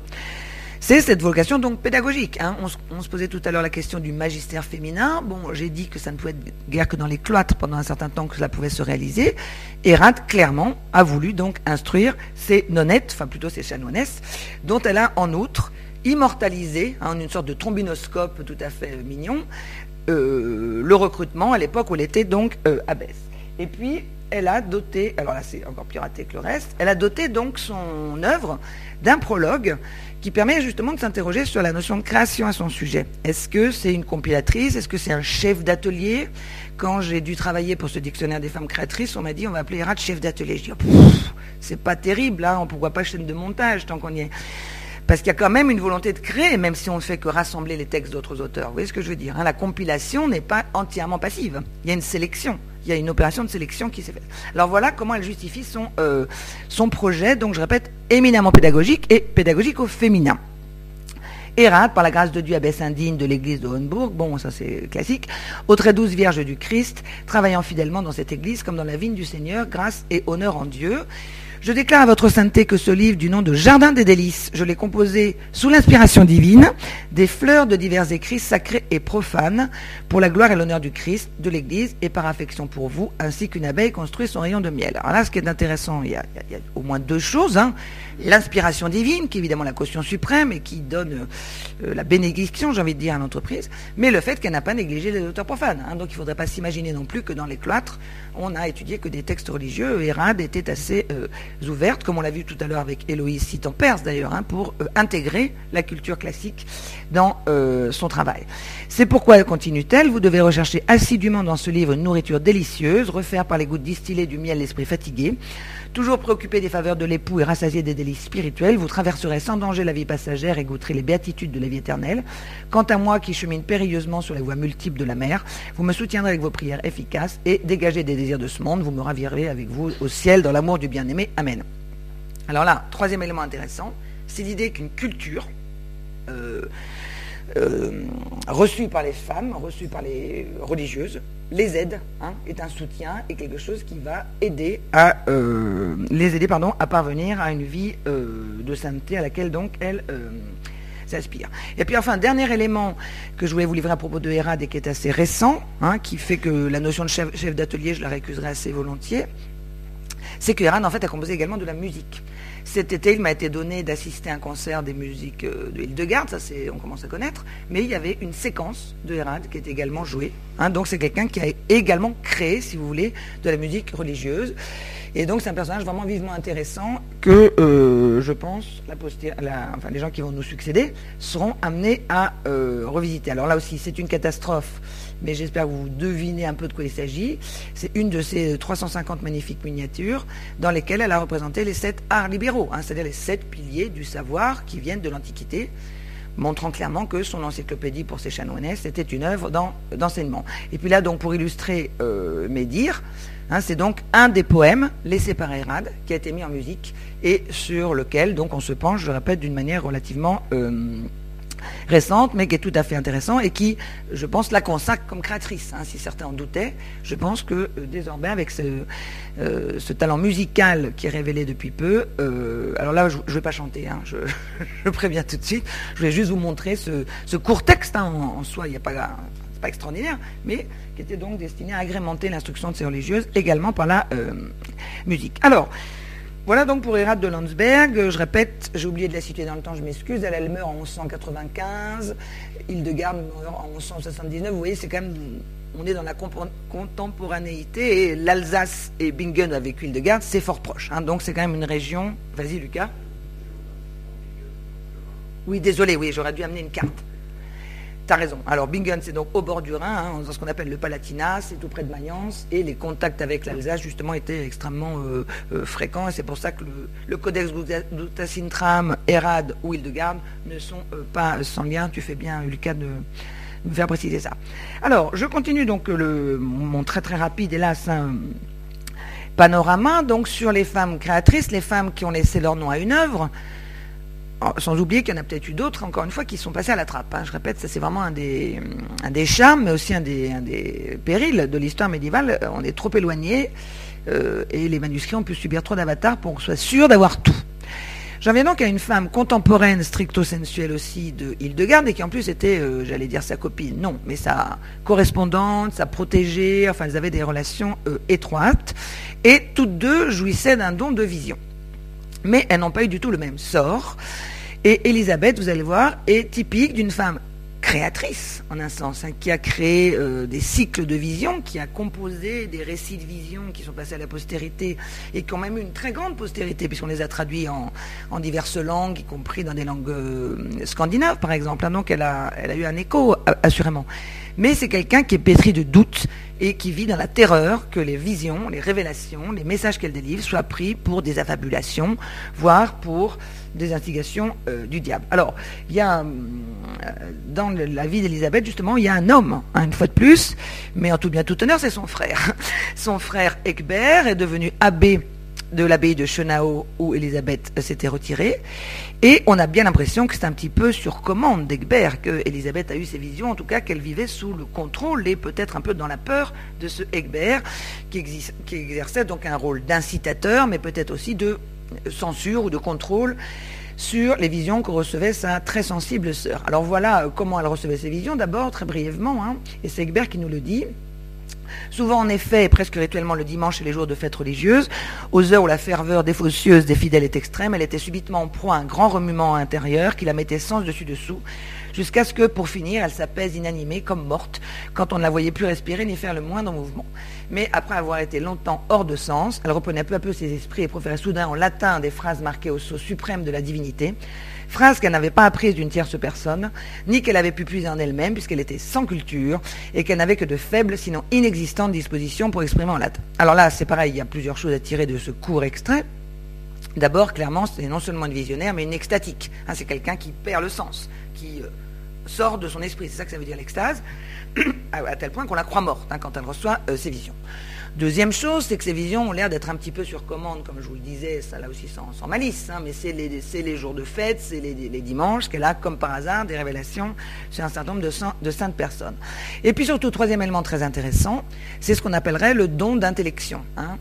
Speaker 2: c'est cette vocation donc pédagogique. Hein. On, se posait tout à l'heure la question du magistère féminin. Bon, j'ai dit que ça ne pouvait être guère que dans les cloîtres pendant un certain temps que cela pouvait se réaliser. Et clairement, a voulu donc instruire ces nonnettes, enfin plutôt ces chanoinesses, dont elle a en outre immortalisé, en hein, une sorte de trombinoscope tout à fait mignon, euh, le recrutement à l'époque où elle était donc euh, abbesse. Et puis, elle a doté, alors là c'est encore plus que le reste, elle a doté donc son œuvre d'un prologue qui permet justement de s'interroger sur la notion de création à son sujet. Est-ce que c'est une compilatrice? Est-ce que c'est un chef d'atelier? Quand j'ai dû travailler pour ce dictionnaire des femmes créatrices, on m'a dit on va appeler Erat chef d'atelier. Je dis oh, c'est pas terrible, hein, on ne voit pas chaîne de montage tant qu'on y est. Parce qu'il y a quand même une volonté de créer, même si on ne fait que rassembler les textes d'autres auteurs. Vous voyez ce que je veux dire hein? La compilation n'est pas entièrement passive. Il y a une sélection il y a une opération de sélection qui s'est faite. Alors voilà comment elle justifie son, euh, son projet, donc je répète, éminemment pédagogique et pédagogique au féminin. Hérat, par la grâce de Dieu, abbesse indigne de l'église de Hohenburg, bon, ça c'est classique, aux très douze vierges du Christ, travaillant fidèlement dans cette église comme dans la vigne du Seigneur, grâce et honneur en Dieu. Je déclare à votre sainteté que ce livre du nom de Jardin des délices, je l'ai composé sous l'inspiration divine, des fleurs de divers écrits sacrés et profanes, pour la gloire et l'honneur du Christ, de l'Église, et par affection pour vous, ainsi qu'une abeille construit son rayon de miel. Alors là, ce qui est intéressant, il y a, au moins deux choses. Hein. L'inspiration divine, qui est évidemment la caution suprême et qui donne euh, la bénédiction, j'ai envie de dire, à l'entreprise, mais le fait qu'elle n'a pas négligé les auteurs profanes. Hein. Donc il ne faudrait pas s'imaginer non plus que dans les cloîtres, on a étudié que des textes religieux. Hérade était assez euh, ouverte, comme on l'a vu tout à l'heure avec Héloïse, cite en Perse d'ailleurs, hein, pour euh, intégrer la culture classique dans euh, son travail. C'est pourquoi, continue-t-elle, vous devez rechercher assidûment dans ce livre une nourriture délicieuse, refaire par les gouttes distillées du miel l'esprit fatigué, Toujours préoccupé des faveurs de l'époux et rassasié des délices spirituels, vous traverserez sans danger la vie passagère et goûterez les béatitudes de la vie éternelle. Quant à moi qui chemine périlleusement sur les voies multiples de la mer, vous me soutiendrez avec vos prières efficaces et dégagez des désirs de ce monde, vous me ravirez avec vous au ciel dans l'amour du bien-aimé. Amen. Alors là, troisième élément intéressant, c'est l'idée qu'une culture euh, euh, reçue par les femmes, reçue par les religieuses, les aide, hein, est un soutien et quelque chose qui va aider à euh, les aider pardon, à parvenir à une vie de sainteté à laquelle donc elles s'inspire. Et puis enfin, dernier élément que je voulais vous livrer à propos de Hérad et qui est assez récent, hein, qui fait que la notion de chef, d'atelier, je la récuserai assez volontiers, c'est que Hérad en fait a composé également de la musique. Cet été, il m'a été donné d'assister à un concert des musiques euh, de Hildegarde, ça c'est, on commence à connaître, mais il y avait une séquence de Hérad qui est également jouée. Hein. donc c'est quelqu'un qui a également créé, si vous voulez, de la musique religieuse. Et donc c'est un personnage vraiment vivement intéressant que euh, je pense les gens qui vont nous succéder seront amenés à euh, revisiter. Alors là aussi, c'est une catastrophe mais j'espère que vous devinez un peu de quoi il s'agit. C'est une de ces 350 magnifiques miniatures dans lesquelles elle a représenté les sept arts libéraux, hein, c'est-à-dire les sept piliers du savoir qui viennent de l'Antiquité, montrant clairement que son encyclopédie pour ses chanoinesses c'était une œuvre d'enseignement. Et puis là, donc, pour illustrer euh, mes dires, hein, c'est donc un des poèmes laissés par Hérade qui a été mis en musique et sur lequel donc on se penche, je répète, d'une manière relativement euh, récente, mais qui est tout à fait intéressant et qui, je pense, la consacre comme créatrice. Hein, si certains en doutaient, je pense que euh, désormais, avec euh, ce, talent musical qui est révélé depuis peu, euh, alors là, je ne vais pas chanter, hein, <laughs> je, préviens tout de suite, je vais juste vous montrer ce, court texte hein, en, soi, il n'y a pas pas extraordinaire, mais qui était donc destiné à agrémenter l'instruction de ces religieuses également par la musique. Alors, voilà donc pour Hérade de Landsberg. Je répète, j'ai oublié de la citer dans le temps, je m'excuse. Elle, meurt en 1195. Hildegarde meurt en 1179. Vous voyez, c'est quand même. On est dans la contemporanéité l'Alsace et Bingen avec Hildegarde, c'est fort proche. Hein. donc c'est quand même une région. Vas-y, Lucas. Oui, désolé, oui, j'aurais dû amener une carte raison. Alors Bingen, c'est donc au bord du Rhin, hein, dans ce qu'on appelle le Palatinat, c'est tout près de Mayence, et les contacts avec l'Alsace, justement, étaient extrêmement euh, euh, fréquents, et c'est pour ça que le, codex Dutacintram, Erad ou Hildegarde ne sont euh, pas sans lien. Tu fais bien, Lucas, de me faire préciser ça. Alors, je continue donc le, mon très très rapide, hélas, un panorama, donc sur les femmes créatrices, les femmes qui ont laissé leur nom à une œuvre, sans oublier qu'il y en a peut-être eu d'autres, encore une fois, qui sont passés à la trappe. Hein. Je répète, ça c'est vraiment un des, un charmes, mais aussi un des, périls de l'histoire médiévale. Euh, on est trop éloigné euh, et les manuscrits ont pu subir trop d'avatars pour qu'on soit sûr d'avoir tout. J'en viens donc à une femme contemporaine, stricto-sensuelle aussi, de Hildegarde, et qui en plus était, euh, j'allais dire sa copine, non, mais sa correspondante, sa protégée, enfin, elles avaient des relations étroites, et toutes deux jouissaient d'un don de vision. Mais elles n'ont pas eu du tout le même sort. Et Elisabeth, vous allez voir, est typique d'une femme créatrice, en un sens, hein, qui a créé euh, des cycles de vision, qui a composé des récits de vision qui sont passés à la postérité et qui ont même eu une très grande postérité, puisqu'on les a traduits en, diverses langues, y compris dans des langues euh, scandinaves, par exemple. Hein. donc elle a, elle a eu un écho, assurément. Mais c'est quelqu'un qui est pétri de doutes et qui vit dans la terreur que les visions, les révélations, les messages qu'elle délivre soient pris pour des affabulations, voire pour des instigations euh, du diable. Alors, il y a, euh, dans la vie d'Élisabeth, justement, il y a un homme, hein, une fois de plus, mais en tout bien tout honneur, c'est son frère. <laughs> Son frère Egbert est devenu abbé de l'abbaye de Chenao où Elisabeth s'était retirée. Et on a bien l'impression que c'est un petit peu sur commande d'Egbert que Elisabeth a eu ses visions, en tout cas qu'elle vivait sous le contrôle et peut-être un peu dans la peur de ce Egbert qui, qui exerçait donc un rôle d'incitateur, mais peut-être aussi de censure ou de contrôle sur les visions que recevait sa très sensible sœur. Alors voilà euh, comment elle recevait ses visions, d'abord très brièvement, hein, et c'est Egbert qui nous le dit. Souvent, en effet, presque rituellement le dimanche et les jours de fête religieuse, aux heures où la ferveur défaussieuse des fidèles est extrême, elle était subitement en proie à un grand remuement intérieur qui la mettait sans dessus-dessous, jusqu'à ce que, pour finir, elle s'apaise inanimée, comme morte, quand on ne la voyait plus respirer ni faire le moindre mouvement. Mais après avoir été longtemps hors de sens, elle reprenait peu à peu ses esprits et proférait soudain en latin des phrases marquées au sceau suprême de la divinité, phrases qu'elle n'avait pas apprises d'une tierce personne, ni qu'elle avait pu puiser en elle-même, puisqu'elle était sans culture, et qu'elle n'avait que de faibles, sinon inexistantes dispositions pour exprimer en latin. Alors là, c'est pareil, il y a plusieurs choses à tirer de ce court extrait. D'abord, clairement, c'est non seulement une visionnaire, mais une extatique. Hein, c'est quelqu'un qui perd le sens, qui euh, sort de son esprit. C'est ça que ça veut dire l'extase, <coughs> à tel point qu'on la croit morte hein, quand elle reçoit euh, ses visions. Deuxième chose, c'est que ces visions ont l'air d'être un petit peu sur commande, comme je vous le disais, ça là aussi sans, malice, hein, mais c'est les, jours de fête, c'est les, dimanches qu'elle a, comme par hasard, des révélations sur un certain nombre de, saintes personnes. Et puis surtout, troisième élément très intéressant, c'est ce qu'on appellerait le don d'intellection. Hein.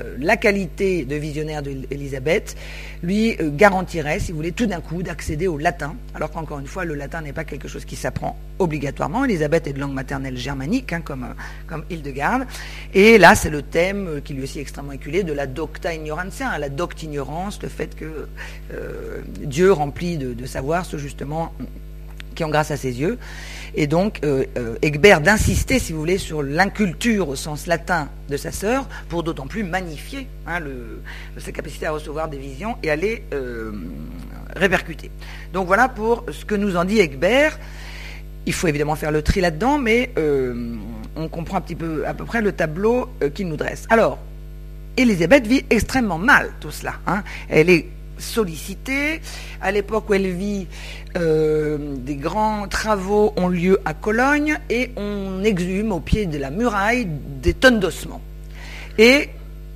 Speaker 2: Euh, la qualité de visionnaire d'Elisabeth lui euh, garantirait, si vous voulez, tout d'un coup d'accéder au latin, alors qu'encore une fois, le latin n'est pas quelque chose qui s'apprend obligatoirement. Elisabeth est de langue maternelle germanique, hein, comme, comme Hildegarde. Et là, c'est le thème qui lui est aussi extrêmement éculé de la docta ignorantia, hein, la docte ignorance, le fait que Dieu remplit de, de savoir ce justement qui ont grâce à ses yeux. Et donc, euh, euh, Egbert d'insister, si vous voulez, sur l'inculture au sens latin de sa sœur, pour d'autant plus magnifier hein, sa capacité à recevoir des visions et à les euh, répercuter. Donc voilà pour ce que nous en dit Egbert. Il faut évidemment faire le tri là-dedans, mais on comprend un petit peu, à peu près le tableau qu'il nous dresse. Alors, Elisabeth vit extrêmement mal tout cela. Hein. Elle est sollicitée. À l'époque où elle vit, euh, des grands travaux ont lieu à Cologne et on exhume au pied de la muraille des tonnes d'ossements. Et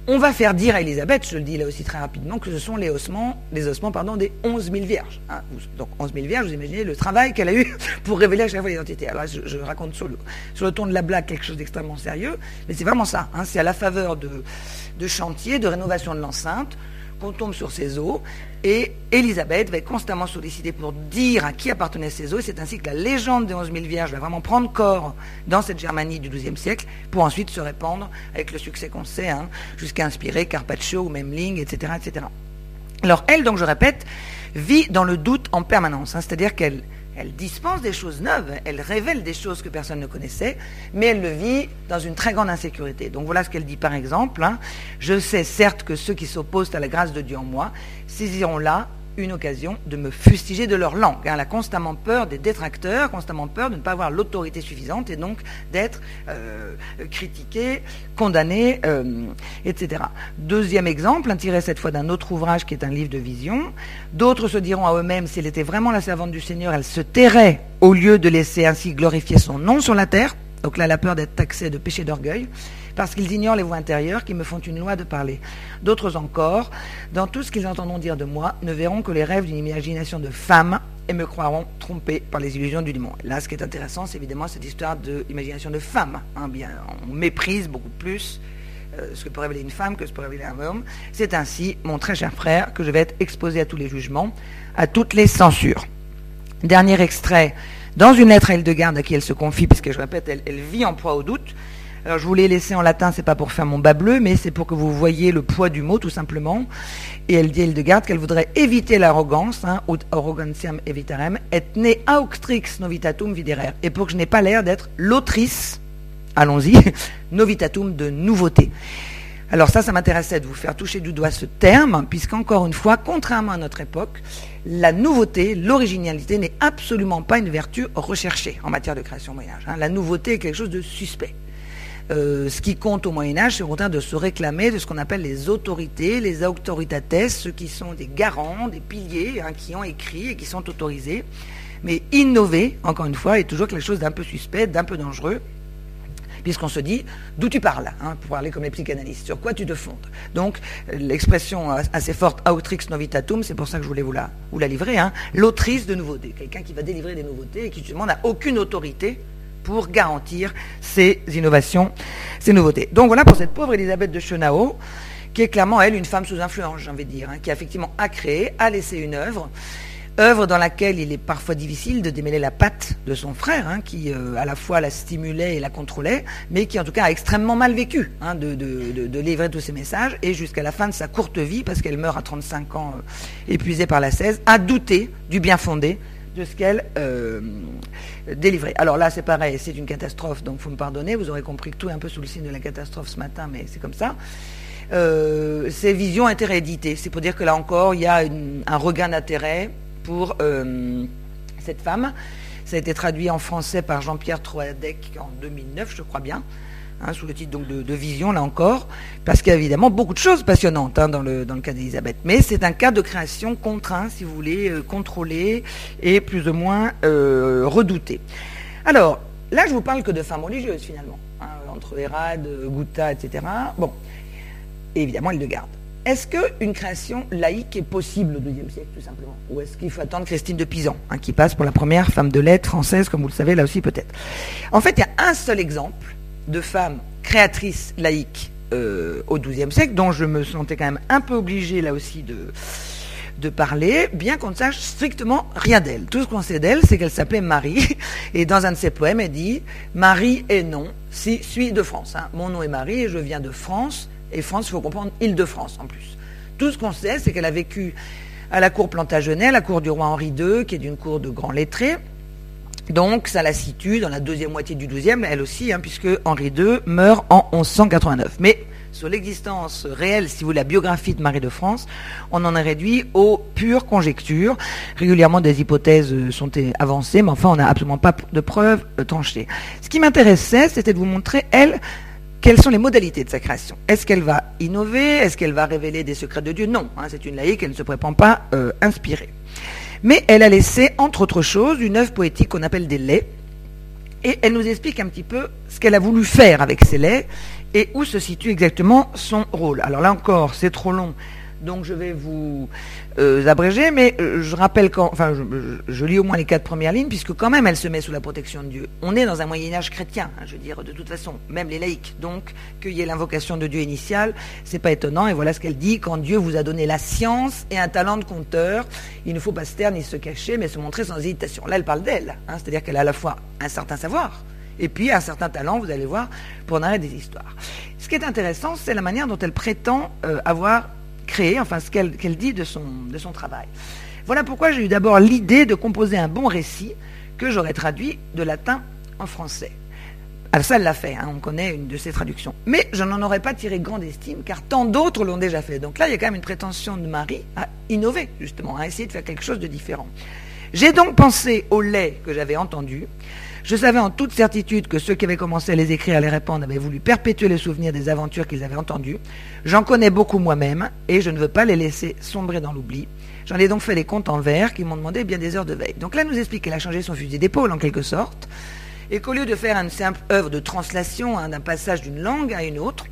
Speaker 2: on va faire dire à Elisabeth, je le dis là aussi très rapidement, que ce sont les ossements, les ossements pardon, des 11 000 vierges. Hein. Donc 11 000 vierges, vous imaginez le travail qu'elle a eu <laughs> pour révéler à chaque fois l'identité. Alors je, raconte sur le, ton de la blague quelque chose d'extrêmement sérieux, mais c'est vraiment ça. Hein. C'est à la faveur de, de chantiers, de rénovation de l'enceinte, qu'on tombe sur ces eaux. Et Élisabeth va être constamment sollicitée pour dire à qui appartenaient ces eaux. Et c'est ainsi que la légende des 11 000 vierges va vraiment prendre corps dans cette Germanie du XIIe siècle pour ensuite se répandre avec le succès qu'on sait, hein, jusqu'à inspirer Carpaccio ou Memling, etc.. Alors elle, donc je répète, vit dans le doute en permanence. Hein, c'est-à-dire qu'elle elle dispense des choses neuves, elle révèle des choses que personne ne connaissait, mais elle le vit dans une très grande insécurité. Donc voilà ce qu'elle dit par exemple. Hein. Je sais certes que ceux qui s'opposent à la grâce de Dieu en moi saisiront là une occasion de me fustiger de leur langue. Elle a constamment peur des détracteurs, constamment peur de ne pas avoir l'autorité suffisante et donc d'être euh, critiquée, condamnée, euh, etc. Deuxième exemple, un tiré cette fois d'un autre ouvrage qui est un livre de vision. D'autres se diront à eux-mêmes, si elle était vraiment la servante du Seigneur, elle se tairait au lieu de laisser ainsi glorifier son nom sur la terre. Donc là, elle a peur d'être taxée de péché d'orgueil parce qu'ils ignorent les voies intérieures qui me font une loi de parler. D'autres encore, dans tout ce qu'ils entendront dire de moi, ne verront que les rêves d'une imagination de femme et me croiront trompé par les illusions du démon. Là, ce qui est intéressant, c'est évidemment cette histoire d'imagination de, femme. Hein, bien, on méprise beaucoup plus euh, ce que peut révéler une femme que ce que peut révéler un homme. C'est ainsi, mon très cher frère, que je vais être exposé à tous les jugements, à toutes les censures. Dernier extrait, dans une lettre à Hildegarde à qui elle se confie, puisque je répète, elle, elle vit en proie au doute, alors je vous l'ai laissé en latin, c'est pas pour faire mon bas bleu, mais c'est pour que vous voyez le poids du mot tout simplement. Et elle dit elle de garde qu'elle voudrait éviter l'arrogance, hein, ut evitarem, et ne auctrix novitatum videre. Et pour que je n'ai pas l'air d'être l'autrice, allons-y, <laughs> novitatum de nouveauté. Alors ça, ça m'intéressait de vous faire toucher du doigt ce terme, puisqu'encore une fois, contrairement à notre époque, la nouveauté, l'originalité n'est absolument pas une vertu recherchée en matière de création moyen hein. La nouveauté est quelque chose de suspect. Euh, ce qui compte au Moyen Âge, c'est au contraire de se réclamer de ce qu'on appelle les autorités, les autoritates, ceux qui sont des garants, des piliers, hein, qui ont écrit et qui sont autorisés. Mais innover, encore une fois, est toujours quelque chose d'un peu suspect, d'un peu dangereux, puisqu'on se dit d'où tu parles, hein, pour parler comme les psychanalystes, sur quoi tu te fondes. Donc l'expression assez forte autrix novitatum, c'est pour ça que je voulais vous la, livrer, hein, l'autrice de nouveautés, quelqu'un qui va délivrer des nouveautés et qui justement n'a aucune autorité pour garantir ces innovations, ces nouveautés. Donc voilà pour cette pauvre Elisabeth de Chenao, qui est clairement, elle, une femme sous influence, j'ai envie de dire, hein, qui effectivement a créé, a laissé une œuvre, œuvre dans laquelle il est parfois difficile de démêler la patte de son frère, hein, qui euh, à la fois la stimulait et la contrôlait, mais qui en tout cas a extrêmement mal vécu hein, de, livrer tous ces messages, et jusqu'à la fin de sa courte vie, parce qu'elle meurt à 35 ans, euh, épuisée par la 16, a douté du bien fondé de ce qu'elle euh, délivrait. Alors là, c'est pareil, c'est une catastrophe, donc faut me pardonner. Vous aurez compris que tout est un peu sous le signe de la catastrophe ce matin, mais c'est comme ça. Euh, ces visions interréditées, c'est pour dire que là encore, il y a un regain d'intérêt pour euh, cette femme. Ça a été traduit en français par Jean-Pierre Troadec en 2009, je crois bien. Hein, sous le titre donc de, vision, là encore, parce qu'il y a évidemment beaucoup de choses passionnantes hein, dans, le, dans le cas d'Elisabeth. Mais c'est un cas de création contraint, si vous voulez, euh, contrôlé et plus ou moins euh, redouté. Alors, là, je vous parle que de femmes religieuses, finalement, hein, entre Hérade, Gouta, etc. Bon, et évidemment, il le garde. Est-ce qu'une création laïque est possible au XIIe siècle, tout simplement? Ou est-ce qu'il faut attendre Christine de Pisan, qui passe pour la première femme de lettres française, comme vous le savez, là aussi peut-être? En fait, il y a un seul exemple de femmes créatrices laïques euh, au XIIe siècle, dont je me sentais quand même un peu obligé là aussi de, de parler, bien qu'on ne sache strictement rien d'elle. Tout ce qu'on sait d'elle, c'est qu'elle s'appelait Marie, <laughs> et dans un de ses poèmes, elle dit Marie est non, si suis de France. Hein. Mon nom est Marie et je viens de France, et France, il faut comprendre Île-de-France en plus. Tout ce qu'on sait, c'est qu'elle a vécu à la cour Plantagenet, la cour du roi Henri II, qui est d'une cour de grands lettrés. Donc, ça la situe dans la deuxième moitié du XIIe, elle aussi, hein, puisque Henri II meurt en 1189. Mais sur l'existence réelle, si vous voulez, la biographie de Marie de France, on en est réduit aux pures conjectures. Régulièrement, des hypothèses sont avancées, mais enfin, on n'a absolument pas de preuves tranchées. Ce qui m'intéressait, c'était de vous montrer, elle, quelles sont les modalités de sa création Est-ce qu'elle va innover? Est-ce qu'elle va révéler des secrets de Dieu? Non, hein, c'est une laïque, elle ne se prétend pas euh, inspirée. Mais elle a laissé, entre autres choses, une œuvre poétique qu'on appelle des laits, et elle nous explique un petit peu ce qu'elle a voulu faire avec ces laits et où se situe exactement son rôle. Alors là encore, c'est trop long donc je vais vous euh, abréger, mais euh, je rappelle quand, enfin, je, lis au moins les quatre premières lignes, puisque quand même elle se met sous la protection de Dieu. On est dans un Moyen Âge chrétien, hein, je veux dire, de toute façon, même les laïcs. Donc qu'il y ait l'invocation de Dieu initiale, c'est pas étonnant. Et voilà ce qu'elle dit quand Dieu vous a donné la science et un talent de conteur, il ne faut pas se taire ni se cacher, mais se montrer sans hésitation. Là, elle parle d'elle, hein, c'est-à-dire qu'elle a à la fois un certain savoir. Et puis un certain talent, vous allez voir, pour narrer des histoires. Ce qui est intéressant, c'est la manière dont elle prétend euh, avoir créer, enfin ce qu'elle dit de son, travail. Voilà pourquoi j'ai eu d'abord l'idée de composer un bon récit que j'aurais traduit de latin en français. Alors ça, elle l'a fait, hein, on connaît une de ses traductions. Mais je n'en aurais pas tiré grande estime, car tant d'autres l'ont déjà fait. Donc là, il y a quand même une prétention de Marie à innover, justement, à essayer de faire quelque chose de différent. J'ai donc pensé au lait que j'avais entendu, je savais en toute certitude que ceux qui avaient commencé à les écrire, à les répandre, avaient voulu perpétuer les souvenirs des aventures qu'ils avaient entendues. J'en connais beaucoup moi-même, et je ne veux pas les laisser sombrer dans l'oubli. J'en ai donc fait des comptes en vers qui m'ont demandé bien des heures de veille. Donc là, nous explique qu'elle a changé son fusil d'épaule, en quelque sorte, et qu'au lieu de faire une simple œuvre de translation hein, d'un passage d'une langue à une autre,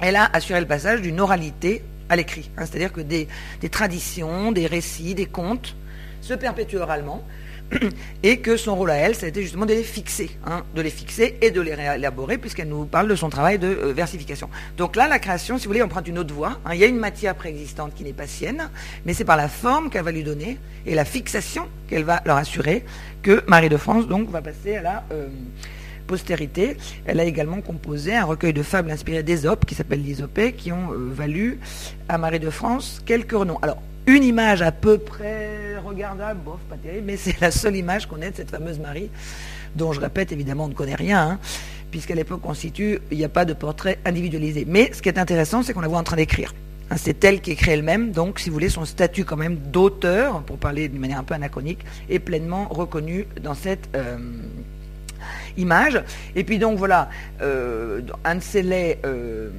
Speaker 2: elle a assuré le passage d'une oralité à l'écrit. Hein. C'est-à-dire que des traditions, des récits, des contes se perpétuent oralement, <coughs> et que son rôle à elle, ça a été justement de les fixer, hein, de les fixer et de les réélaborer, puisqu'elle nous parle de son travail de euh, versification. Donc là, la création, si vous voulez, emprunte une autre voie. Hein. il y a une matière préexistante qui n'est pas sienne, mais c'est par la forme qu'elle va lui donner et la fixation qu'elle va leur assurer que Marie de France va passer à la euh, postérité. Elle a également composé un recueil de fables inspirées d'Ésope qui s'appelle l'Isopée, qui ont euh, valu à Marie de France quelques renoms. Alors, une image à peu près regardable, bof, pas terrible, mais c'est la seule image qu'on ait de cette fameuse Marie, dont je répète, évidemment, on ne connaît rien, hein, puisqu'à l'époque constitue, il n'y a pas de portrait individualisé. Mais ce qui est intéressant, c'est qu'on la voit en train d'écrire. Hein, c'est elle qui écrit elle-même, donc si vous voulez, son statut quand même d'auteur, pour parler d'une manière un peu anachronique, est pleinement reconnu dans cette euh, image. Et puis donc voilà, euh, un de ces laits... Euh,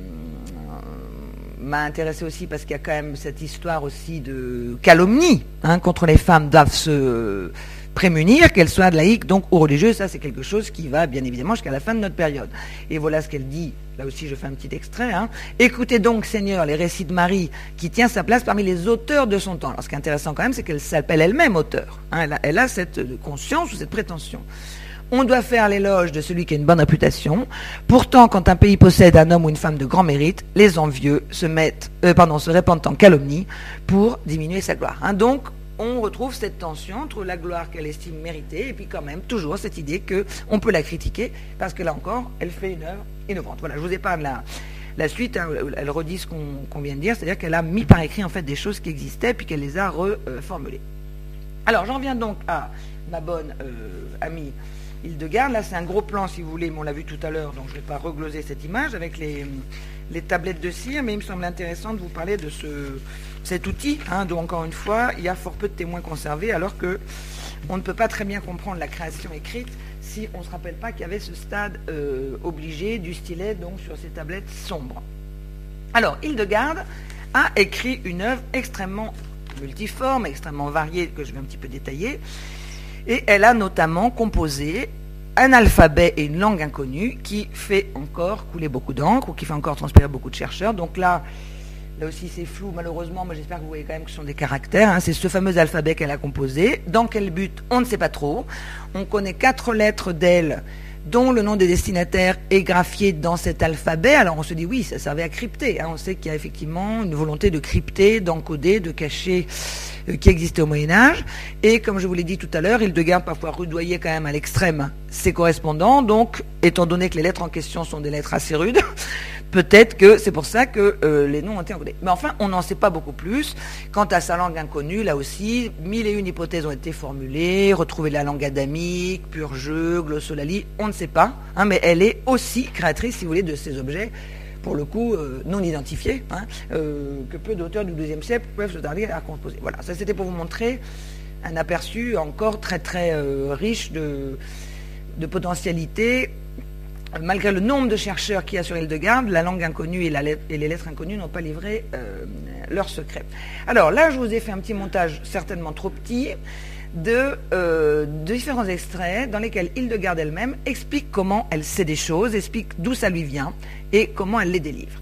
Speaker 2: m'a intéressé aussi parce qu'il y a quand même cette histoire aussi de calomnie hein, contre les femmes doivent se prémunir, qu'elles soient laïques donc ou religieuses. Ça, c'est quelque chose qui va bien évidemment jusqu'à la fin de notre période. Et voilà ce qu'elle dit. Là aussi, je fais un petit extrait. Hein. Écoutez donc, Seigneur, les récits de Marie, qui tient sa place parmi les auteurs de son temps. Alors, ce qui est intéressant quand même, c'est qu'elle s'appelle elle-même auteur. Hein. elle a cette conscience ou cette prétention on doit faire l'éloge de celui qui a une bonne réputation. Pourtant, quand un pays possède un homme ou une femme de grand mérite, les envieux se mettent, euh, pardon, se répandent en calomnie pour diminuer sa gloire. Hein. Donc, on retrouve cette tension entre la gloire qu'elle estime méritée et puis quand même toujours cette idée qu'on peut la critiquer parce que là encore, elle fait une œuvre innovante. Voilà, je vous épargne la, la suite, hein, elle redit ce qu'on vient de dire, c'est-à-dire qu'elle a mis par écrit en fait des choses qui existaient puis qu'elle les a reformulées. Alors j'en viens donc à ma bonne euh, amie Île-de-Garde. Là, c'est un gros plan, si vous voulez, mais on l'a vu tout à l'heure, donc je ne vais pas regloser cette image avec les, tablettes de cire, mais il me semble intéressant de vous parler de ce, cet outil, hein, dont, encore une fois, il y a fort peu de témoins conservés, alors que on ne peut pas très bien comprendre la création écrite si on ne se rappelle pas qu'il y avait ce stade euh, obligé du stylet donc sur ces tablettes sombres. Alors, Hildegarde a écrit une œuvre extrêmement multiforme, extrêmement variée, que je vais un petit peu détailler, et elle a notamment composé un alphabet et une langue inconnue qui fait encore couler beaucoup d'encre ou qui fait encore transpirer beaucoup de chercheurs. Donc là, là aussi c'est flou malheureusement, mais j'espère que vous voyez quand même que ce sont des caractères. Hein. C'est ce fameux alphabet qu'elle a composé. Dans quel but On ne sait pas trop. On connaît quatre lettres d'elle dont le nom des destinataires est graphié dans cet alphabet. Alors on se dit oui, ça servait à crypter. Hein. On sait qu'il y a effectivement une volonté de crypter, d'encoder, de cacher euh, qui existait au Moyen Âge. Et comme je vous l'ai dit tout à l'heure, Hildegarde parfois rudoyait quand même à l'extrême ses correspondants. Donc, étant donné que les lettres en question sont des lettres assez rudes, peut-être que c'est pour ça que euh, les noms ont été encodés. Mais enfin, on n'en sait pas beaucoup plus. Quant à sa langue inconnue, là aussi, mille et une hypothèses ont été formulées. Retrouver la langue adamique, pur jeu, glossolalie, on ne sait pas. Hein, mais elle est aussi créatrice, si vous voulez, de ces objets pour le coup, euh, non identifiés, hein, euh, que peu d'auteurs du XIIe siècle peuvent se tarder à composer. Voilà, ça c'était pour vous montrer un aperçu encore très très riche de, de potentialités. Malgré le nombre de chercheurs qui a sur Hildegarde, la langue inconnue et, les lettres inconnues n'ont pas livré leurs secrets. Alors là, je vous ai fait un petit montage certainement trop petit de, différents extraits dans lesquels Hildegarde elle-même explique comment elle sait des choses, explique d'où ça lui vient, et comment elle les délivre.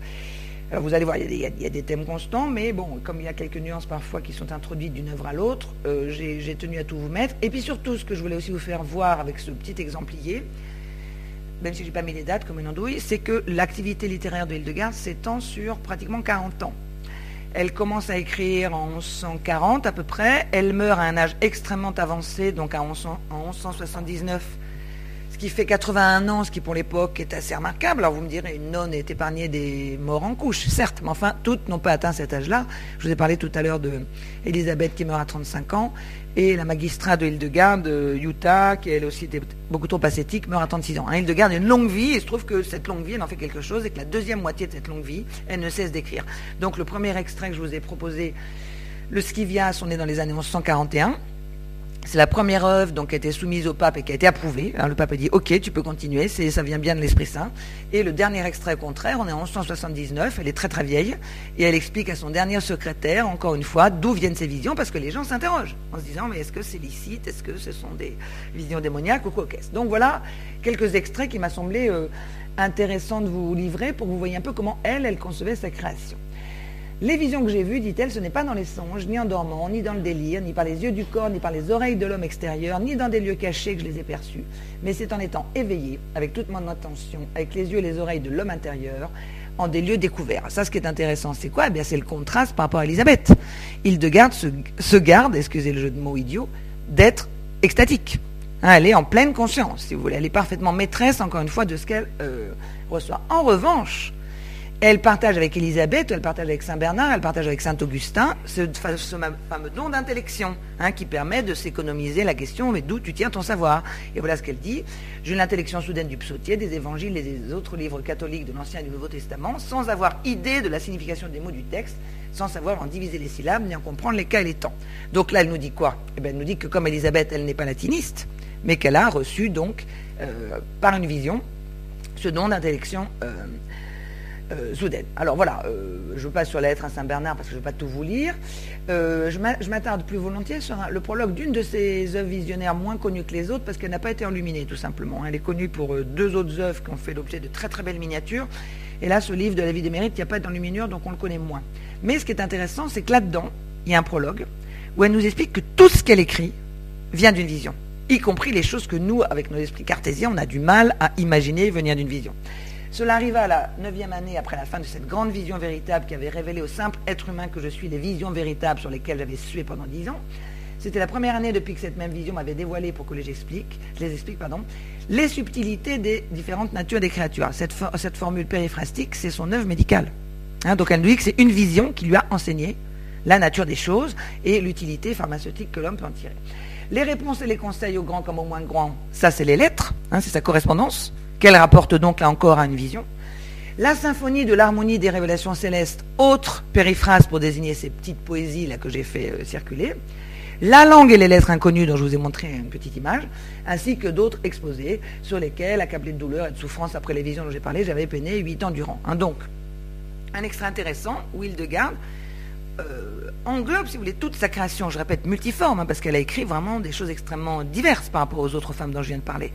Speaker 2: Vous allez voir, il y, a, des thèmes constants, mais bon, comme il y a quelques nuances parfois qui sont introduites d'une œuvre à l'autre, euh, j'ai tenu à tout vous mettre. Et puis surtout, ce que je voulais aussi vous faire voir avec ce petit exemplier, même si je n'ai pas mis les dates comme une andouille, c'est que l'activité littéraire de Hildegarde s'étend sur pratiquement 40 ans. Elle commence à écrire en 1140 à peu près, elle meurt à un âge extrêmement avancé, donc en 1179 qui fait 81 ans, ce qui pour l'époque est assez remarquable. Alors vous me direz, une nonne est épargnée des morts en couche, certes, mais enfin, toutes n'ont pas atteint cet âge-là. Je vous ai parlé tout à l'heure de Elisabeth qui meurt à 35 ans, et la magistrat de Hildegarde, Utah, qui elle aussi était beaucoup trop ascétique, meurt à 36 ans. Hein, Hildegarde a une longue vie, et il se trouve que cette longue vie, elle en fait quelque chose, et que la deuxième moitié de cette longue vie, elle ne cesse d'écrire. Donc le premier extrait que je vous ai proposé, le Scivias, on est dans les années 1141. C'est la première œuvre donc, qui a été soumise au pape et qui a été approuvée. le pape a dit Ok, tu peux continuer, ça vient bien de l'Esprit Saint. Et le dernier extrait, au contraire, on est en 1179, elle est très très vieille, et elle explique à son dernier secrétaire, encore une fois, d'où viennent ces visions, parce que les gens s'interrogent en se disant Mais est-ce que c'est licite Est-ce que ce sont des visions démoniaques ou quoi Donc voilà quelques extraits qui m'a semblé euh, intéressant de vous livrer pour que vous voyez un peu comment elle, elle concevait sa création. Les visions que j'ai vues, dit-elle, ce n'est pas dans les songes, ni en dormant, ni dans le délire, ni par les yeux du corps, ni par les oreilles de l'homme extérieur, ni dans des lieux cachés que je les ai perçus, mais c'est en étant éveillé, avec toute mon attention, avec les yeux et les oreilles de l'homme intérieur, en des lieux découverts. Ça, ce qui est intéressant, c'est quoi? Eh bien, c'est le contraste par rapport à Elisabeth. Hildegarde se, se garde, excusez le jeu de mots idiot, d'être extatique. Hein, elle est en pleine conscience, si vous voulez. Elle est parfaitement maîtresse, encore une fois, de ce qu'elle euh, reçoit. En revanche, elle partage avec Élisabeth, elle partage avec Saint Bernard, elle partage avec Saint Augustin ce, fameux don d'intellection hein, qui permet de s'économiser la question mais d'où tu tiens ton savoir? Et voilà ce qu'elle dit. J'ai l'intellection soudaine du psautier, des évangiles et des autres livres catholiques de l'Ancien et du Nouveau Testament, sans avoir idée de la signification des mots du texte, sans savoir en diviser les syllabes ni en comprendre les cas et les temps. Donc là, elle nous dit quoi? Eh bien, Elle nous dit que comme Élisabeth, elle n'est pas latiniste, mais qu'elle a reçu donc euh, par une vision ce don d'intellection. Euh, euh, Alors voilà, euh, je passe sur la lettre à Saint-Bernard parce que je ne vais pas tout vous lire. Euh, je m'attarde plus volontiers sur le prologue d'une de ces œuvres visionnaires moins connues que les autres parce qu'elle n'a pas été enluminée tout simplement. Elle est connue pour deux autres œuvres qui ont fait l'objet de très très belles miniatures. Et là, ce livre de la vie des mérites, il n'y a pas d'enluminure, donc on le connaît moins. Mais ce qui est intéressant, c'est que là-dedans, il y a un prologue où elle nous explique que tout ce qu'elle écrit vient d'une vision, y compris les choses que nous, avec nos esprits cartésiens, on a du mal à imaginer venir d'une vision. Cela arriva à la neuvième année après la fin de cette grande vision véritable qui avait révélé au simple être humain que je suis les visions véritables sur lesquelles j'avais sué pendant dix ans. C'était la première année depuis que cette même vision m'avait dévoilé pour que les explique, les explique pardon, les subtilités des différentes natures des créatures. Cette, formule périphrastique, c'est son œuvre médicale. Hein, donc elle nous dit que c'est une vision qui lui a enseigné la nature des choses et l'utilité pharmaceutique que l'homme peut en tirer. Les réponses et les conseils au grand comme au moins grand, ça c'est les lettres, hein, c'est sa correspondance qu'elle rapporte donc là encore à une vision. La symphonie de l'harmonie des révélations célestes, autre périphrase pour désigner ces petites poésies là que j'ai fait euh, circuler. La langue et les lettres inconnues dont je vous ai montré une petite image, ainsi que d'autres exposés sur lesquels, accablé de douleur et de souffrance après les visions dont j'ai parlé, j'avais peiné huit ans durant. Hein, donc, un extrait intéressant où Hildegarde euh, englobe, si vous voulez, toute sa création, je répète, multiforme, hein, parce qu'elle a écrit vraiment des choses extrêmement diverses par rapport aux autres femmes dont je viens de parler.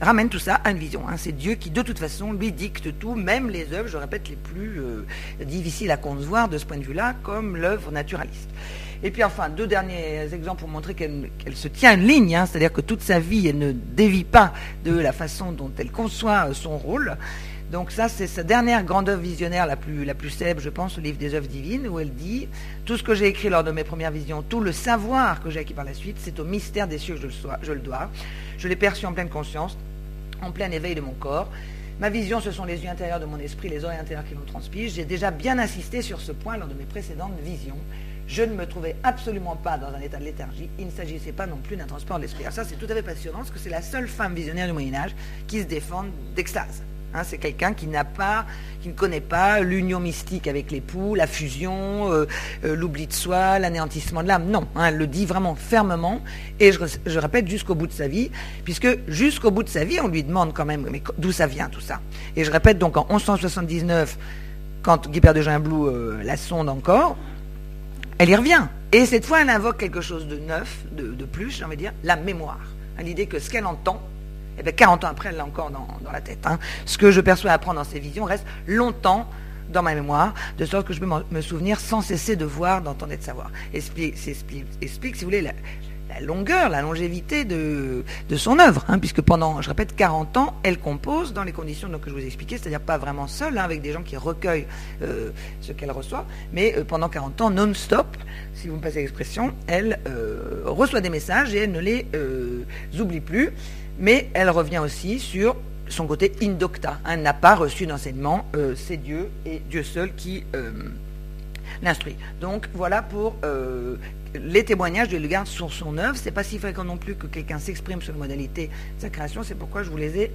Speaker 2: Ramène tout ça à une vision. Hein. C'est Dieu qui, de toute façon, lui dicte tout, même les œuvres, je répète, les plus euh, difficiles à concevoir de ce point de vue-là, comme l'œuvre naturaliste. Et puis enfin, deux derniers exemples pour montrer qu'elle se tient une ligne, hein. c'est-à-dire que toute sa vie, elle ne dévie pas de la façon dont elle conçoit son rôle. Donc ça, c'est sa dernière grande œuvre visionnaire, la plus, la célèbre, je pense, le livre des œuvres divines, où elle dit, tout ce que j'ai écrit lors de mes premières visions, tout le savoir que j'ai acquis par la suite, c'est au mystère des cieux que je le, dois. Je l'ai perçu en pleine conscience, en plein éveil de mon corps. Ma vision, ce sont les yeux intérieurs de mon esprit, les oreilles intérieures qui nous transpirent. J'ai déjà bien insisté sur ce point lors de mes précédentes visions. Je ne me trouvais absolument pas dans un état de léthargie. Il ne s'agissait pas non plus d'un transport de l'esprit. ça, c'est tout à fait passionnant, parce que c'est la seule femme visionnaire du Moyen Âge qui se défend d'extase. Hein, c'est quelqu'un qui n'a pas, qui ne connaît pas l'union mystique avec l'époux, la fusion, euh, euh, l'oubli de soi, l'anéantissement de l'âme. Non, hein, elle le dit vraiment fermement, et je, répète jusqu'au bout de sa vie, puisque jusqu'au bout de sa vie, on lui demande quand même, mais d'où ça vient tout ça? Et je répète donc en 1179, quand Guy de Jean Blou euh, la sonde encore, elle y revient. Et cette fois, elle invoque quelque chose de neuf, de, plus, j'ai envie de dire, la mémoire. L'idée que ce qu'elle entend, et bien 40 ans après, elle l'a encore dans, la tête. Hein. Ce que je perçois apprendre dans ces visions reste longtemps dans ma mémoire, de sorte que je peux me souvenir sans cesser de voir, d'entendre et de savoir. Explique, explique, si vous voulez, la, longueur, la longévité de, son œuvre, hein, puisque pendant, je répète, 40 ans, elle compose dans les conditions que je vous ai expliquées, c'est-à-dire pas vraiment seule, hein, avec des gens qui recueillent euh, ce qu'elle reçoit, mais euh, pendant 40 ans, non-stop, si vous me passez l'expression, elle euh, reçoit des messages et elle ne les oublie plus mais elle revient aussi sur son côté indocta, Elle n'a pas reçu d'enseignement, euh, c'est Dieu et Dieu seul qui euh, l'instruit. Donc voilà pour euh, les témoignages de Lugarde sur son œuvre. C'est pas si fréquent non plus que quelqu'un s'exprime sur la modalité de sa création, c'est pourquoi je vous les ai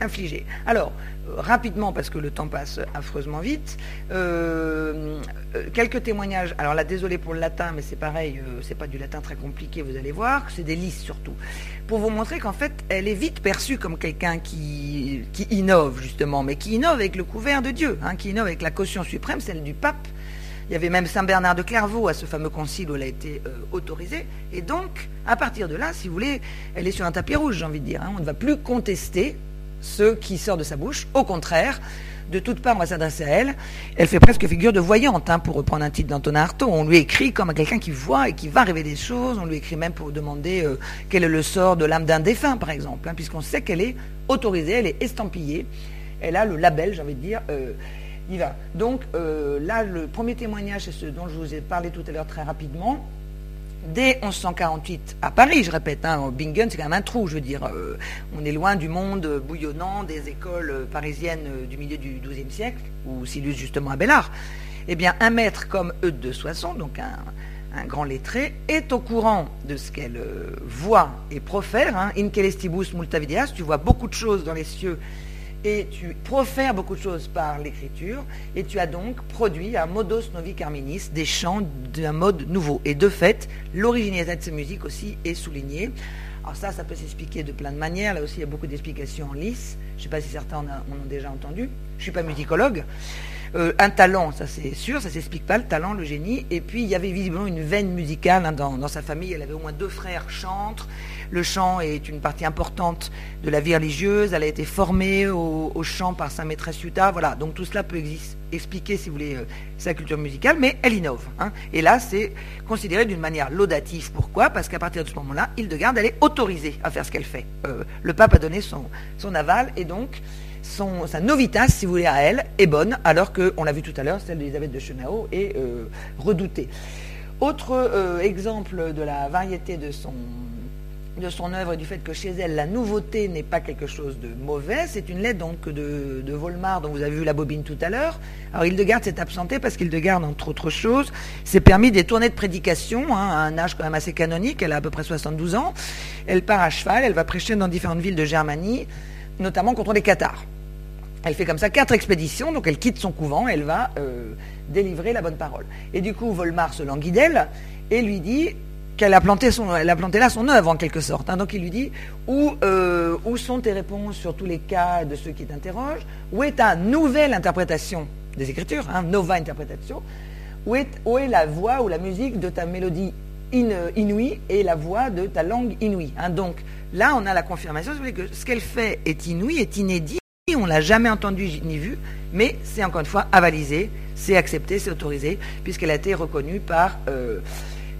Speaker 2: infligés. Alors, rapidement, parce que le temps passe affreusement vite, quelques témoignages. Alors là, désolé pour le latin, mais c'est pareil, c'est pas du latin très compliqué, vous allez voir, c'est des listes surtout pour vous montrer qu'en fait, elle est vite perçue comme quelqu'un qui, qui, innove, justement, mais qui innove avec le couvert de Dieu, hein, qui innove avec la caution suprême, celle du pape. Il y avait même Saint Bernard de Clairvaux à ce fameux concile où elle a été euh, autorisée. Et donc, à partir de là, si vous voulez, elle est sur un tapis rouge, j'ai envie de dire. Hein. On ne va plus contester ce qui sort de sa bouche. Au contraire, de toutes parts, on va s'adresser à elle. Elle fait presque figure de voyante, hein, pour reprendre un titre d'Antonin Artaud. On lui écrit comme à quelqu'un qui voit et qui va rêver des choses. On lui écrit même pour demander euh, quel est le sort de l'âme d'un défunt, par exemple, hein, puisqu'on sait qu'elle est autorisée, elle est estampillée. Elle a le label, j'ai envie de dire. Euh, va. Donc euh, là, le premier témoignage, c'est ce dont je vous ai parlé tout à l'heure très rapidement dès 1148 à Paris, je répète, hein, Bingen, c'est quand même un trou, je veux dire. Euh, on est loin du monde bouillonnant des écoles parisiennes du milieu du XIIe siècle, où s'illustre justement Abélard. Eh bien, un maître comme Eudes de Soissons, donc un, grand lettré, est au courant de ce qu'elle euh, voit et profère. Hein. In celestibus multa videas, tu vois beaucoup de choses dans les cieux et tu profères beaucoup de choses par l'écriture, et tu as donc produit un modos novi carminis, des chants d'un mode nouveau. Et de fait, l'originalité de ces musiques aussi est soulignée. Alors ça, ça peut s'expliquer de plein de manières. Là aussi, il y a beaucoup d'explications en lice. Je ne sais pas si certains en, ont déjà entendu. Je ne suis pas musicologue. Euh, un talent, ça c'est sûr, ça s'explique pas, le talent, le génie. Et puis il y avait visiblement une veine musicale hein, dans, dans, sa famille. Elle avait au moins deux frères chantres. Le chant est une partie importante de la vie religieuse. Elle a été formée au, chant par sa maîtresse Yuta. Voilà, donc tout cela peut expliquer, si vous voulez, euh, sa culture musicale, mais elle innove. Hein. Et là, c'est considéré d'une manière laudative. Pourquoi? Parce qu'à partir de ce moment-là, Hildegarde, elle est autorisée à faire ce qu'elle fait. Euh, le pape a donné son, aval, et donc sa novitas, si vous voulez, à elle, est bonne, alors que, on l'a vu tout à l'heure, celle d'Elisabeth de Chenao est euh, redoutée. Autre exemple de la variété de son, de son œuvre et du fait que chez elle, la nouveauté n'est pas quelque chose de mauvais. C'est une lettre donc de, de, Volmar, dont vous avez vu la bobine tout à l'heure. Alors Hildegarde s'est absenté parce qu'Hildegarde, entre autres choses, s'est permis des tournées de prédication hein, à un âge quand même assez canonique. Elle a à peu près 72 ans. Elle part à cheval, elle va prêcher dans différentes villes de Germanie, notamment contre les Cathares. Elle fait comme ça quatre expéditions, donc elle quitte son couvent, elle va euh, délivrer la bonne parole. Et du coup, Volmar se languit d'elle et lui dit qu'elle a planté son, elle a planté là son œuvre en quelque sorte. Hein. Donc il lui dit où, euh, où sont tes réponses sur tous les cas de ceux qui t'interrogent? Où est ta nouvelle interprétation des Écritures, hein, nova interpretation où est, la voix ou la musique de ta mélodie inouïe et la voix de ta langue inouïe. Hein? Donc là, on a la confirmation que ce qu'elle fait est inouï, est inédit, on l'a jamais entendu ni vu, mais c'est encore une fois avalisé, c'est accepté, c'est autorisé, puisqu'elle a été reconnue par... Euh,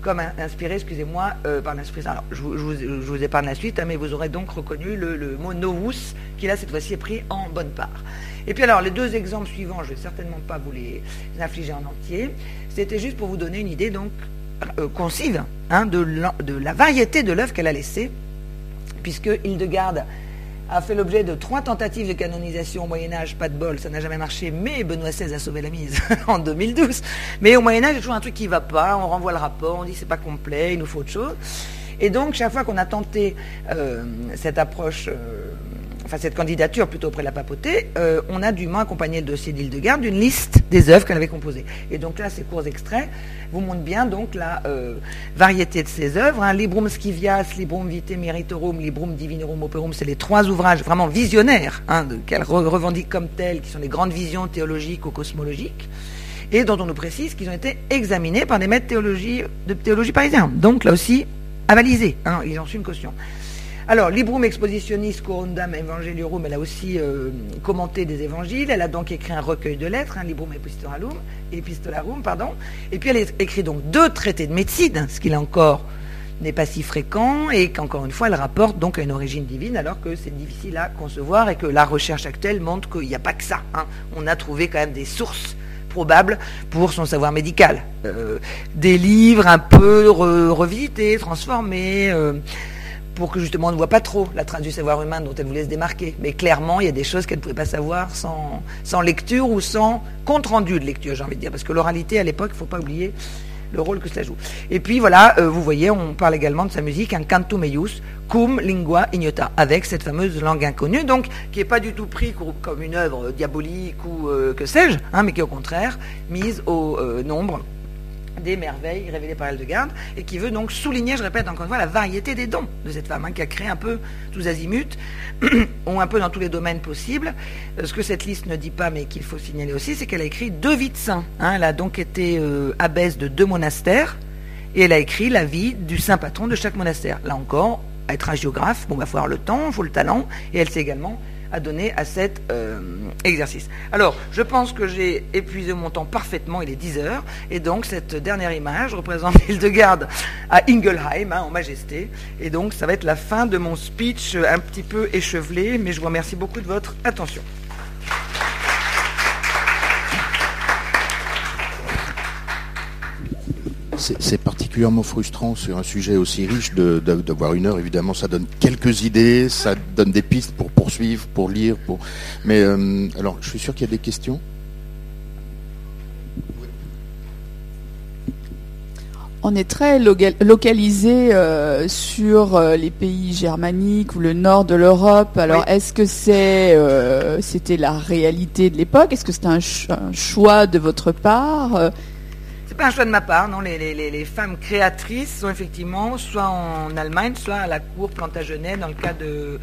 Speaker 2: comme inspiré, excusez-moi, euh, par l'inspiration. Alors, je, vous, épargne la suite, hein, mais vous aurez donc reconnu le, mot novus, qui là, cette fois-ci, est pris en bonne part. Et puis alors, les deux exemples suivants, je ne vais certainement pas vous les infliger en entier. C'était juste pour vous donner une idée, donc, euh, concive, hein, de, la, variété de l'œuvre qu'elle a laissée, puisque Hildegarde a fait l'objet de trois tentatives de canonisation au Moyen Âge, pas de bol, ça n'a jamais marché, mais Benoît XVI a sauvé la mise <laughs> en 2012. Mais au Moyen Âge, il y a toujours un truc qui ne va pas, on renvoie le rapport, on dit c'est pas complet, il nous faut autre chose. Et donc, chaque fois qu'on a tenté euh, cette approche euh, enfin cette candidature plutôt auprès de la papauté, euh, on a dûment accompagné le dossier d'Île-de-Garde d'une liste des œuvres qu'elle avait composées. Et donc là, ces courts extraits vous montrent bien donc la euh, variété de ces œuvres. Hein. Librum Scivias, Librum Vitae Meritorum, Librum Divinorum Operum, c'est les trois ouvrages vraiment visionnaires hein, qu'elle revendique comme tels, qui sont les grandes visions théologiques ou cosmologiques et dont on nous précise qu'ils ont été examinés par des maîtres théologie, de théologie parisiens. Donc là aussi, avalisés, hein, ils ont su une caution. Alors, Librum Expositionis Corundam Evangeliorum, elle a aussi euh, commenté des évangiles. Elle a donc écrit un recueil de lettres, hein, Librum Epistolarum, Epistolarum, pardon. Et puis elle a écrit donc deux traités de médecine, ce qui là encore n'est pas si fréquent et qu'encore une fois, elle rapporte donc à une origine divine, alors que c'est difficile à concevoir et que la recherche actuelle montre qu'il n'y a pas que ça. Hein. On a trouvé quand même des sources probables pour son savoir médical. Euh, des livres un peu revisités, transformés. Euh, pour que justement on ne voit pas trop la trace du savoir humain dont elle voulait se démarquer. Mais clairement, il y a des choses qu'elle ne pouvait pas savoir sans, sans lecture ou sans compte-rendu de lecture, j'ai envie de dire. Parce que l'oralité, à l'époque, il ne faut pas oublier le rôle que cela joue. Et puis voilà, euh, vous voyez, on parle également de sa musique, un canto meius, cum lingua ignota, avec cette fameuse langue inconnue, donc qui n'est pas du tout pris comme une œuvre diabolique ou euh, que sais-je, hein, mais qui est au contraire mise au euh, nombre des merveilles révélées par Hildegarde, et qui veut donc souligner, je répète encore une fois, la variété des dons de cette femme, hein, qui a créé un peu tous azimuts, <clears throat> ou un peu dans tous les domaines possibles. Euh, ce que cette liste ne dit pas, mais qu'il faut signaler aussi, c'est qu'elle a écrit deux vies de saints. Hein. Elle a donc été euh, abbesse de deux monastères, et elle a écrit la vie du saint patron de chaque monastère. Là encore, être un géographe, bon, il va falloir le temps, il faut le talent, et elle s'est également à donner à cet euh, exercice. Alors, je pense que j'ai épuisé mon temps parfaitement, il est 10 heures, et donc cette dernière image représente <laughs> Hildegarde à Ingelheim, hein, en majesté, et donc ça va être la fin de mon speech un petit peu échevelé, mais je vous remercie beaucoup de votre attention.
Speaker 1: C'est particulièrement frustrant sur un sujet aussi riche d'avoir une heure. Évidemment, ça donne quelques idées, ça donne des pistes pour poursuivre, pour lire. Pour... Mais euh, alors, je suis sûr qu'il y a des questions?
Speaker 3: On est très localisé euh, sur euh, les pays germaniques ou le nord de l'Europe. Alors, est-ce que c'est, c'était la réalité de l'époque? Est-ce que c'était un, choix de votre part?
Speaker 2: Pas un choix de ma part, non. Les, femmes créatrices sont effectivement soit en Allemagne, soit à la cour Plantagenet, dans le cas de,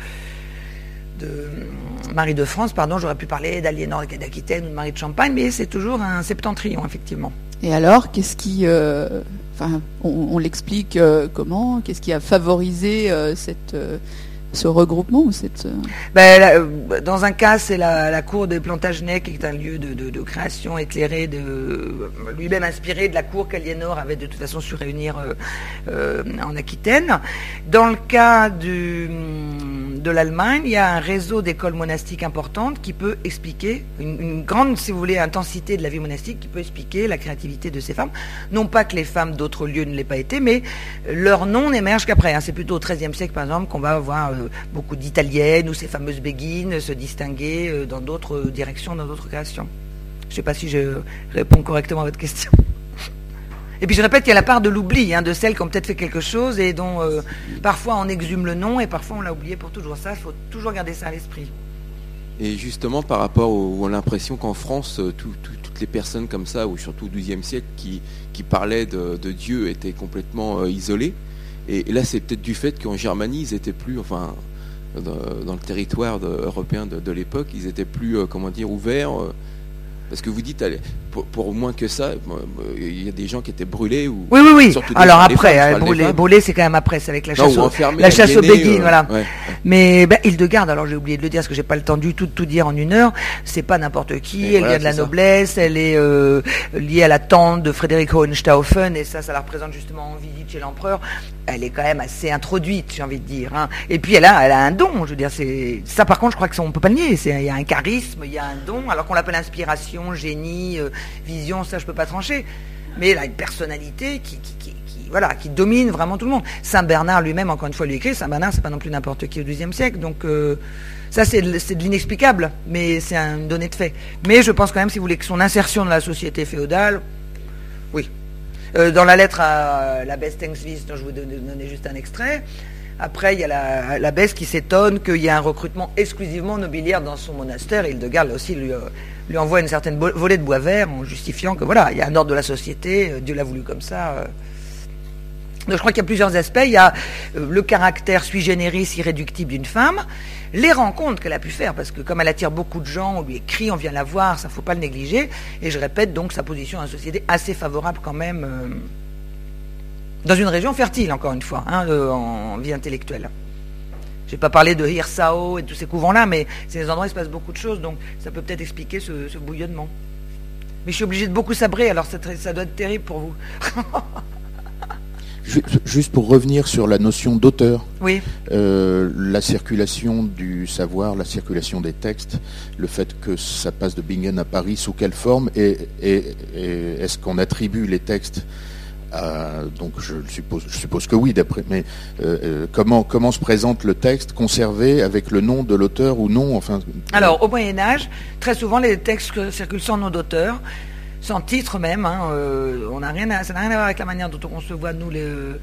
Speaker 2: Marie de France, pardon, j'aurais pu parler d'Aliénor d'Aquitaine ou de Marie de Champagne, mais c'est toujours un septentrion, effectivement.
Speaker 3: Et alors, qu'est-ce qui. Euh, enfin, on, l'explique euh, comment? Qu'est-ce qui a favorisé euh, cette ce regroupement ou cette... Euh,
Speaker 2: ben, euh, Dans un cas, c'est la, cour de Plantagenet, qui est un lieu de, création éclairé, de, lui-même inspiré de la cour qu'Aliénor avait de toute façon su réunir euh, en Aquitaine. Dans le cas du, de l'Allemagne, il y a un réseau d'écoles monastiques importantes qui peut expliquer, une, grande, si vous voulez, intensité de la vie monastique qui peut expliquer la créativité de ces femmes. Non pas que les femmes d'autres lieux ne l'aient pas été, mais leur nom n'émerge qu'après. Hein. C'est plutôt au XIIIe siècle, par exemple, qu'on va avoir beaucoup d'italiennes ou ces fameuses béguines se distinguer euh, dans d'autres directions, dans d'autres créations. Je ne sais pas si je réponds correctement à votre question. Et puis je répète qu'il y a la part de l'oubli, hein, de celles qui ont peut-être fait quelque chose et dont euh, parfois on exhume le nom et parfois on l'a oublié pour toujours. Ça, il faut toujours garder ça à l'esprit.
Speaker 4: Et justement, par rapport à l'impression qu'en France, euh, toutes les personnes comme ça, ou surtout au XIIe siècle, qui, parlaient de, Dieu étaient complètement isolées. Et, là, c'est peut-être du fait qu'en Germanie, ils étaient plus, enfin, dans, le territoire européen de, l'époque, ils étaient plus, euh, comment dire, ouverts. Euh, Parce que vous dites, allez, pour, pour moins que ça, il y a des gens qui étaient brûlés ou.
Speaker 2: Oui, oui, oui. Alors après,
Speaker 4: femmes, je
Speaker 2: hein, brûler, c'est quand même après, c'est avec la chasse,
Speaker 4: ou
Speaker 2: au,
Speaker 4: enfermés,
Speaker 2: la chasse aux béguines,
Speaker 4: euh,
Speaker 2: voilà.
Speaker 4: ouais, ouais.
Speaker 2: Mais ben, Hildegarde, alors j'ai oublié de le dire parce que j'ai pas le temps du tout de tout dire en une heure. C'est pas n'importe qui.
Speaker 4: Et
Speaker 2: elle
Speaker 4: voilà,
Speaker 2: vient de la
Speaker 4: ça.
Speaker 2: noblesse. Elle est euh, liée à la tante de Frédéric Hohenstaufen et ça, ça la représente justement en visite chez l'empereur. Elle est quand même assez introduite, j'ai envie de dire. hein. Et puis elle a, elle a un don. Je veux dire, c'est ça. Par contre, je crois que ça, on peut pas le nier. Il y a un charisme, il y a un don. Alors qu'on l'appelle inspiration, génie, euh, vision, ça je peux pas trancher. Mais elle a une personnalité qui, voilà, qui domine vraiment tout le monde. Saint Bernard lui-même, encore une fois, lui écrit. Saint Bernard, c'est pas non plus n'importe qui au XIIe siècle. Donc euh, ça, c'est de, l'inexplicable, mais c'est une donnée de fait. Mais je pense quand même, si vous voulez, que son insertion dans la société féodale, oui. Euh, dans la lettre à l'abbesse Tengsvis, dont je vous donnais juste un extrait, après, il y a la- l'abbesse qui s'étonne qu'il y ait un recrutement exclusivement nobiliaire dans son monastère. Et Hildegarde, là aussi, lui, euh, lui envoie une certaine volée de bois vert en justifiant que voilà, il y a un ordre de la société, euh, Dieu l'a voulu comme ça. euh. Donc je crois qu'il y a plusieurs aspects. Il y a le caractère sui generis irréductible d'une femme, les rencontres qu'elle a pu faire, parce que comme elle attire beaucoup de gens, on lui écrit, on vient la voir, ça ne faut pas le négliger. Et je répète donc sa position dans la société assez favorable quand même, dans une région fertile, encore une fois, hein, en vie intellectuelle. Je n'ai pas parlé de Hirsao et de tous ces couvents-là, mais c'est des endroits où il se passe beaucoup de choses, donc ça peut peut-être expliquer ce, ce bouillonnement. Mais je suis obligé de beaucoup sabrer, alors ça doit être terrible pour vous.
Speaker 1: Ju- Juste pour revenir sur la notion d'auteur,
Speaker 2: Oui.
Speaker 1: euh, la circulation du savoir, la circulation des textes, le fait que ça passe de Bingen à Paris, sous quelle forme et, et- et est-ce qu'on attribue les textes à, donc je suppose, que oui, d'après, mais euh, euh, comment comment se présente le texte conservé avec le nom de l'auteur ou non, enfin.
Speaker 2: Alors, au Moyen Âge, très souvent, les textes circulent sans nom d'auteur, sans titre même. hein, euh, on ça n'a rien à voir avec la manière dont on conçoit, nous, euh,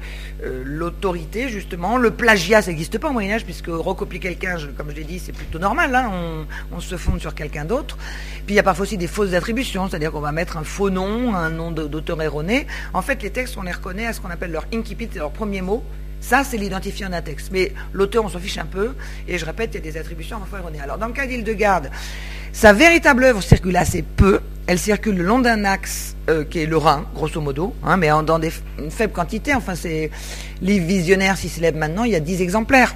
Speaker 2: euh, l'autorité, justement. Le plagiat, ça n'existe pas au Moyen Âge, puisque recopier quelqu'un, comme je l'ai dit, c'est plutôt normal. hein, on, se fonde sur quelqu'un d'autre. Puis il y a parfois aussi des fausses attributions, c'est-à-dire qu'on va mettre un faux nom, un nom d'auteur erroné. En fait, les textes, on les reconnaît à ce qu'on appelle leur incipit, leur premier mot. Ça, c'est l'identifiant d'un texte. Mais l'auteur, on s'en fiche un peu. Et je répète, il y a des attributions parfois erronées. Alors, dans le cas d'Hildegarde, sa véritable œuvre circule assez peu. Elle circule le long d'un axe euh, qui est le Rhin, grosso modo, hein, mais dans des, une faible quantité. Enfin, c'est les visionnaires s'y célèbrent maintenant. Il y a 10 exemplaires.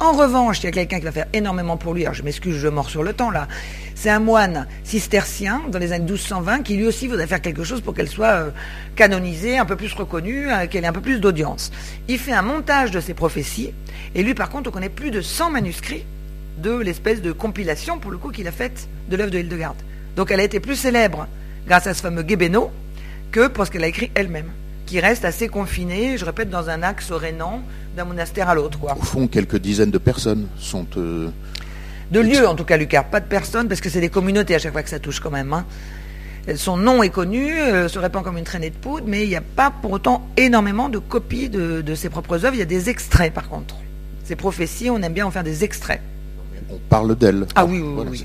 Speaker 2: En revanche, il y a quelqu'un qui va faire énormément pour lui. Alors, je m'excuse, je mords sur le temps là. C'est un moine cistercien dans les années 1220 qui lui aussi voudrait faire quelque chose pour qu'elle soit euh, canonisée, un peu plus reconnue, euh, qu'elle ait un peu plus d'audience. Il fait un montage de ses prophéties et lui, par contre, on connaît plus de 100 manuscrits de l'espèce de compilation, pour le coup, qu'il a faite de l'œuvre de Hildegarde. Donc elle a été plus célèbre grâce à ce fameux Guébéno que pour ce qu'elle a écrit elle-même, qui reste assez confinée, je répète, dans un axe rénan d'un monastère à l'autre.
Speaker 1: Au fond, quelques dizaines de personnes sont. euh,
Speaker 2: De lieux, en tout cas, Lucas, pas de personnes, parce que c'est des communautés à chaque fois que ça touche quand même. hein. Son nom est connu, euh, se répand comme une traînée de poudre, mais il n'y a pas pour autant énormément de copies de, de ses propres œuvres. Il y a des extraits, par contre. Ces prophéties, on aime bien en faire des extraits.
Speaker 1: on parle d'elle.
Speaker 2: Ah oui, oui,
Speaker 1: Voilà,
Speaker 2: oui.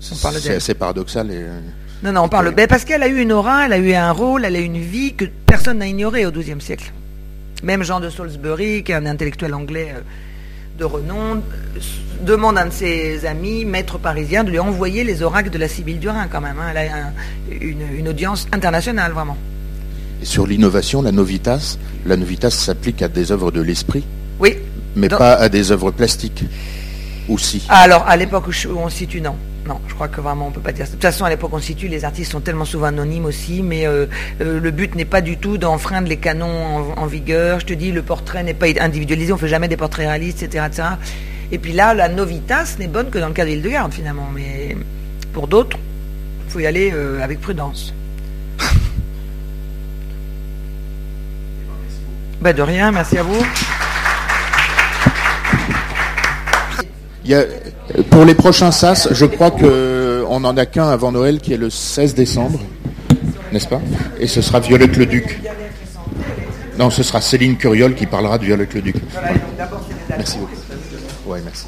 Speaker 1: c'est-
Speaker 2: parle
Speaker 1: C'est assez paradoxal. Et, euh,
Speaker 2: Non, non, on parle. Ben, parce qu'elle a eu une aura, elle a eu un rôle, elle a eu une vie que personne n'a ignorée au XIIe siècle. Même Jean de Salisbury, qui est un intellectuel anglais euh, de renom, euh, demande à un de ses amis, maître parisien, de lui envoyer les oracles de la Sibylle du Rhin, quand même. hein. Elle a un- une, une audience internationale, vraiment.
Speaker 1: et sur l'innovation, la novitas, la novitas s'applique à des œuvres de l'esprit,
Speaker 2: Oui.
Speaker 1: mais
Speaker 2: Dans-
Speaker 1: pas à des œuvres plastiques. Aussi.
Speaker 2: Alors, à l'époque où on se situe, non. Non, je crois que vraiment on peut pas dire ça. De toute façon, à l'époque on situe, les artistes sont tellement souvent anonymes aussi, mais euh, euh, le but n'est pas du tout d'enfreindre les canons en, en vigueur. Je te dis, le portrait n'est pas individualisé, on fait jamais des portraits réalistes, etc., etc. Et puis là, la novitas n'est bonne que dans le cas d'Hildegarde, finalement. Mais pour d'autres, il faut y aller euh, avec prudence. <laughs> Ben de rien, merci à vous.
Speaker 1: Pour les prochains SAS, je crois qu'on n'en a qu'un avant Noël qui est le 16 décembre, n'est-ce pas? Et ce sera Violette le Duc. Non, ce sera Céline Curiol qui parlera de Violette le Duc. Merci beaucoup. Ouais, merci.